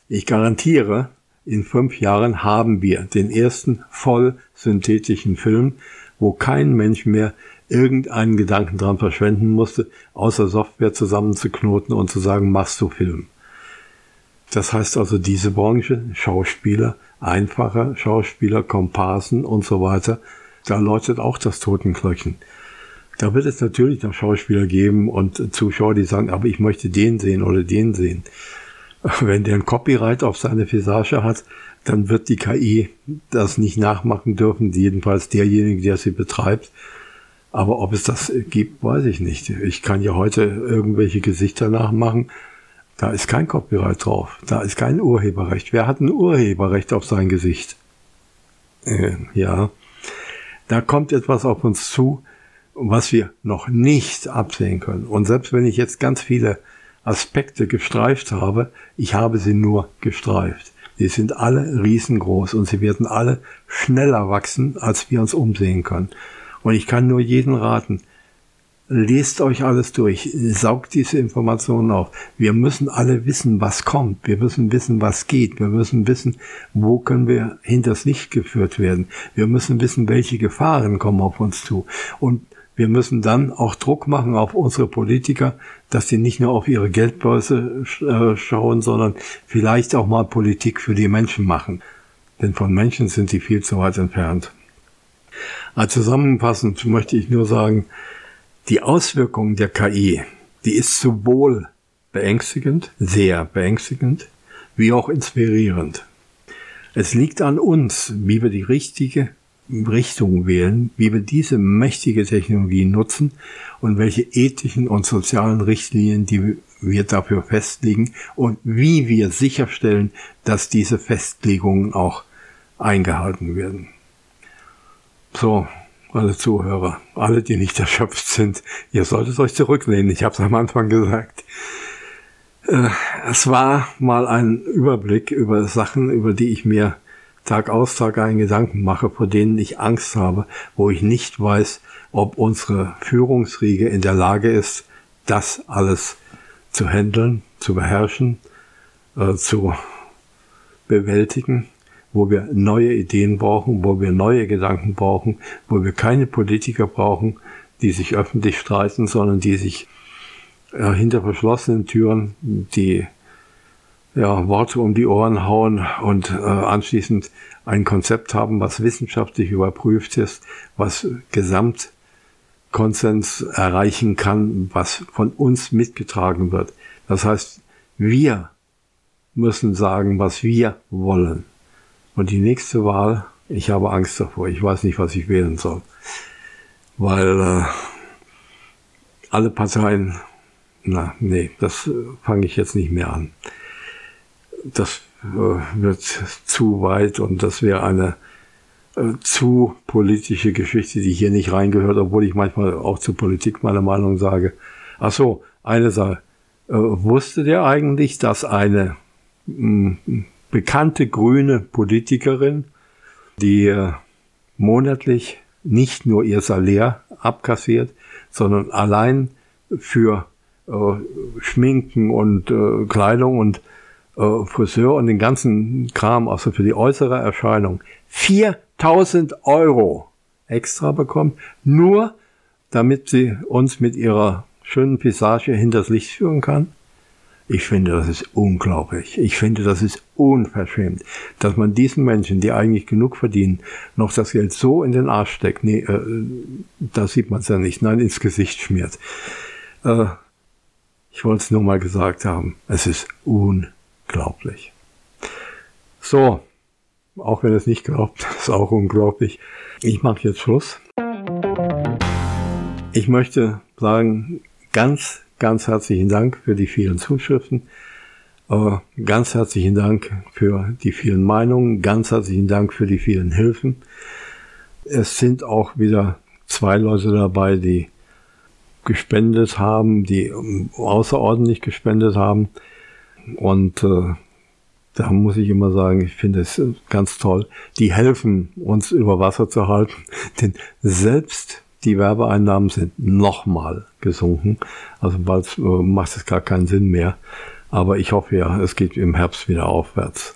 Ich garantiere, in fünf Jahren haben wir den ersten voll synthetischen Film, wo kein Mensch mehr irgendeinen Gedanken dran verschwenden musste, außer Software zusammenzuknoten und zu sagen, machst du Film. Das heißt also, diese Branche, Schauspieler, einfache Schauspieler, Komparsen und so weiter, da läutet auch das Totenglöckchen. Da wird es natürlich noch Schauspieler geben und Zuschauer, die sagen, aber ich möchte den sehen oder den sehen. *laughs* Wenn der ein Copyright auf seine Visage hat, dann wird die KI das nicht nachmachen dürfen, jedenfalls derjenige, der sie betreibt. Aber ob es das gibt, weiß ich nicht. Ich kann ja heute irgendwelche Gesichter nachmachen. Da ist kein Copyright drauf. Da ist kein Urheberrecht. Wer hat ein Urheberrecht auf sein Gesicht? Äh, ja. Da kommt etwas auf uns zu, was wir noch nicht absehen können. Und selbst wenn ich jetzt ganz viele Aspekte gestreift habe, ich habe sie nur gestreift. Die sind alle riesengroß und sie werden alle schneller wachsen, als wir uns umsehen können. Und ich kann nur jeden raten, lest euch alles durch, saugt diese Informationen auf. Wir müssen alle wissen, was kommt. Wir müssen wissen, was geht. Wir müssen wissen, wo können wir hinters Licht geführt werden. Wir müssen wissen, welche Gefahren kommen auf uns zu. Und wir müssen dann auch Druck machen auf unsere Politiker, dass sie nicht nur auf ihre Geldbörse äh, schauen, sondern vielleicht auch mal Politik für die Menschen machen. Denn von Menschen sind sie viel zu weit entfernt. Als zusammenfassend möchte ich nur sagen, die Auswirkung der KI, die ist sowohl beängstigend, sehr beängstigend, wie auch inspirierend. Es liegt an uns, wie wir die richtige Richtung wählen, wie wir diese mächtige Technologie nutzen und welche ethischen und sozialen Richtlinien, die wir dafür festlegen und wie wir sicherstellen, dass diese Festlegungen auch eingehalten werden. So, alle Zuhörer, alle, die nicht erschöpft sind, ihr solltet euch zurücklehnen. Ich habe es am Anfang gesagt. Äh, es war mal ein Überblick über Sachen, über die ich mir Tag aus, Tag ein Gedanken mache, vor denen ich Angst habe, wo ich nicht weiß, ob unsere Führungsriege in der Lage ist, das alles zu handeln, zu beherrschen, äh, zu bewältigen wo wir neue Ideen brauchen, wo wir neue Gedanken brauchen, wo wir keine Politiker brauchen, die sich öffentlich streiten, sondern die sich äh, hinter verschlossenen Türen die ja, Worte um die Ohren hauen und äh, anschließend ein Konzept haben, was wissenschaftlich überprüft ist, was Gesamtkonsens erreichen kann, was von uns mitgetragen wird. Das heißt, wir müssen sagen, was wir wollen. Und die nächste Wahl, ich habe Angst davor. Ich weiß nicht, was ich wählen soll. Weil äh, alle Parteien, na, nee, das äh, fange ich jetzt nicht mehr an. Das äh, wird zu weit und das wäre eine äh, zu politische Geschichte, die hier nicht reingehört, obwohl ich manchmal auch zur Politik meine Meinung sage. Ach so, eine Sache. Äh, wusste der eigentlich, dass eine mh, mm, bekannte grüne Politikerin, die äh, monatlich nicht nur ihr Salär abkassiert, sondern allein für äh, Schminken und äh, Kleidung und äh, Friseur und den ganzen Kram, also für die äußere Erscheinung, 4000 Euro extra bekommt, nur damit sie uns mit ihrer schönen Visage hinters Licht führen kann. Ich finde, das ist unglaublich. Ich finde, das ist unverschämt, dass man diesen Menschen, die eigentlich genug verdienen, noch das Geld so in den Arsch steckt. Nee, äh, da sieht man es ja nicht. Nein, ins Gesicht schmiert. Äh, ich wollte es nur mal gesagt haben. Es ist unglaublich. So, auch wenn es nicht glaubt, *laughs* ist auch unglaublich. Ich mache jetzt Schluss. Ich möchte sagen, ganz, ganz herzlichen Dank für die vielen Zuschriften. Ganz herzlichen Dank für die vielen Meinungen. Ganz herzlichen Dank für die vielen Hilfen. Es sind auch wieder zwei Leute dabei, die gespendet haben, die außerordentlich gespendet haben. Und äh, da muss ich immer sagen, ich finde es ganz toll. Die helfen uns über Wasser zu halten, *laughs* denn selbst die Werbeeinnahmen sind nochmal gesunken. Also bald äh, macht es gar keinen Sinn mehr. Aber ich hoffe ja, es geht im Herbst wieder aufwärts.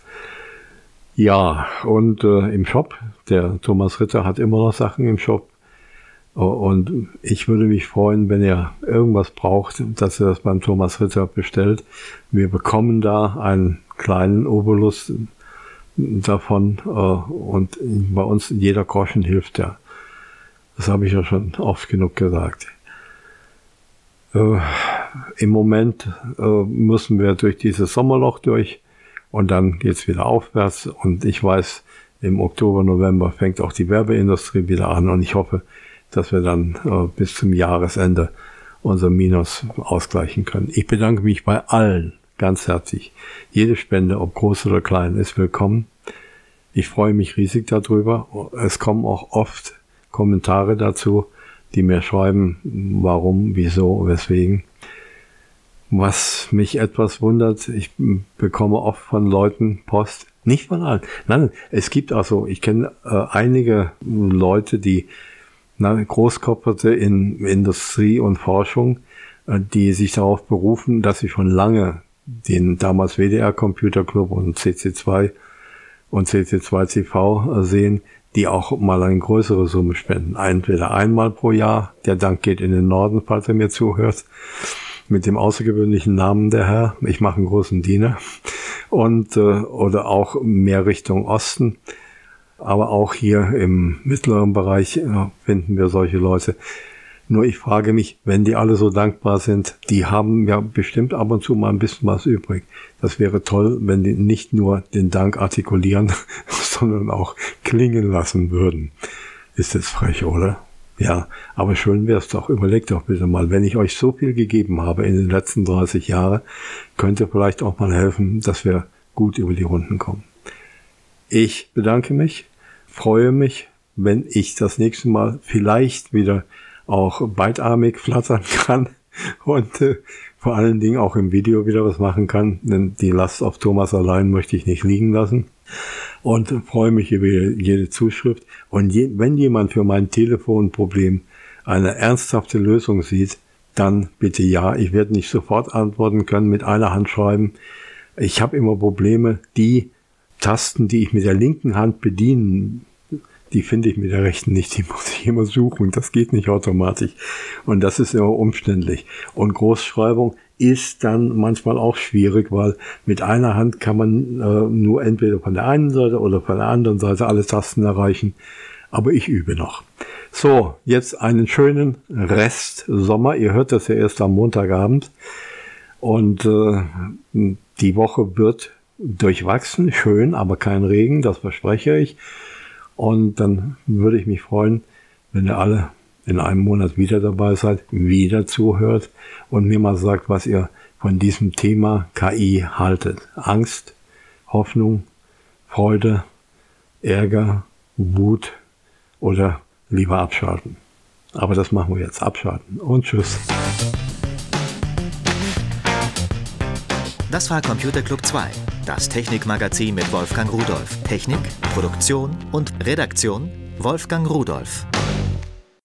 Ja, und äh, im Shop, der Thomas Ritter hat immer noch Sachen im Shop. Und ich würde mich freuen, wenn ihr irgendwas braucht, dass ihr das beim Thomas Ritter bestellt. Wir bekommen da einen kleinen Obolus davon äh, und bei uns jeder Groschen hilft ja. Das habe ich ja schon oft genug gesagt. Äh, Im Moment äh, müssen wir durch dieses Sommerloch durch und dann geht's wieder aufwärts. Und ich weiß, im Oktober, November fängt auch die Werbeindustrie wieder an und ich hoffe, dass wir dann äh, bis zum Jahresende unser Minus ausgleichen können. Ich bedanke mich bei allen ganz herzlich. Jede Spende, ob groß oder klein, ist willkommen. Ich freue mich riesig darüber. Es kommen auch oft Kommentare dazu, die mir schreiben, warum, wieso, weswegen. Was mich etwas wundert, ich bekomme oft von Leuten Post, nicht von allen. Nein, es gibt also, ich kenne äh, einige Leute, die na, Großkorporate in Industrie und Forschung, äh, die sich darauf berufen, dass sie schon lange den damals WDR Computer Club und CC2 und CC2 TV äh, sehen, die auch mal eine größere Summe spenden. Entweder einmal pro Jahr, der Dank geht in den Norden, falls er mir zuhört, mit dem außergewöhnlichen Namen der Herr. Ich mache einen großen Diener. Und, äh, oder auch mehr Richtung Osten. Aber auch hier im mittleren Bereich äh, finden wir solche Leute. Nur ich frage mich, wenn die alle so dankbar sind, die haben ja bestimmt ab und zu mal ein bisschen was übrig. Das wäre toll, wenn die nicht nur den Dank artikulieren, *laughs* sondern auch klingen lassen würden. Ist das frech, oder? Ja, aber schön wär's doch. Überlegt doch bitte mal, wenn ich euch so viel gegeben habe in den letzten 30 Jahren, könnte vielleicht auch mal helfen, dass wir gut über die Runden kommen. Ich bedanke mich, freue mich, wenn ich das nächste Mal vielleicht wieder auch beidarmig flattern *laughs* kann *laughs* und äh, vor allen Dingen auch im Video wieder was machen kann, denn die Last auf Thomas allein möchte ich nicht liegen lassen und freue mich über jede Zuschrift. Und je, wenn jemand für mein Telefonproblem eine ernsthafte Lösung sieht, dann bitte ja. Ich werde nicht sofort antworten können, mit einer Hand schreiben. Ich habe immer Probleme, die Tasten, die ich mit der linken Hand bedienen die finde ich mit der rechten nicht, die *laughs* muss ich immer suchen. Das geht nicht automatisch. Und das ist immer umständlich. Und Großschreibung ist dann manchmal auch schwierig, weil mit einer Hand kann man äh, nur entweder von der einen Seite oder von der anderen Seite alle Tasten erreichen. Aber ich übe noch. So, jetzt einen schönen Rest Sommer. Ihr hört das ja erst am Montagabend. Und äh, die Woche wird durchwachsen, schön, aber kein Regen, das verspreche ich. Und dann würde ich mich freuen, wenn ihr alle in einem Monat wieder dabei seid, wieder zuhört und mir mal sagt, was ihr von diesem Thema KI haltet. Angst, Hoffnung, Freude, Ärger, Wut oder lieber abschalten. Aber das machen wir jetzt. Abschalten und tschüss. Das war Computer Club 2, das Technikmagazin mit Wolfgang Rudolf. Technik, Produktion und Redaktion Wolfgang Rudolf.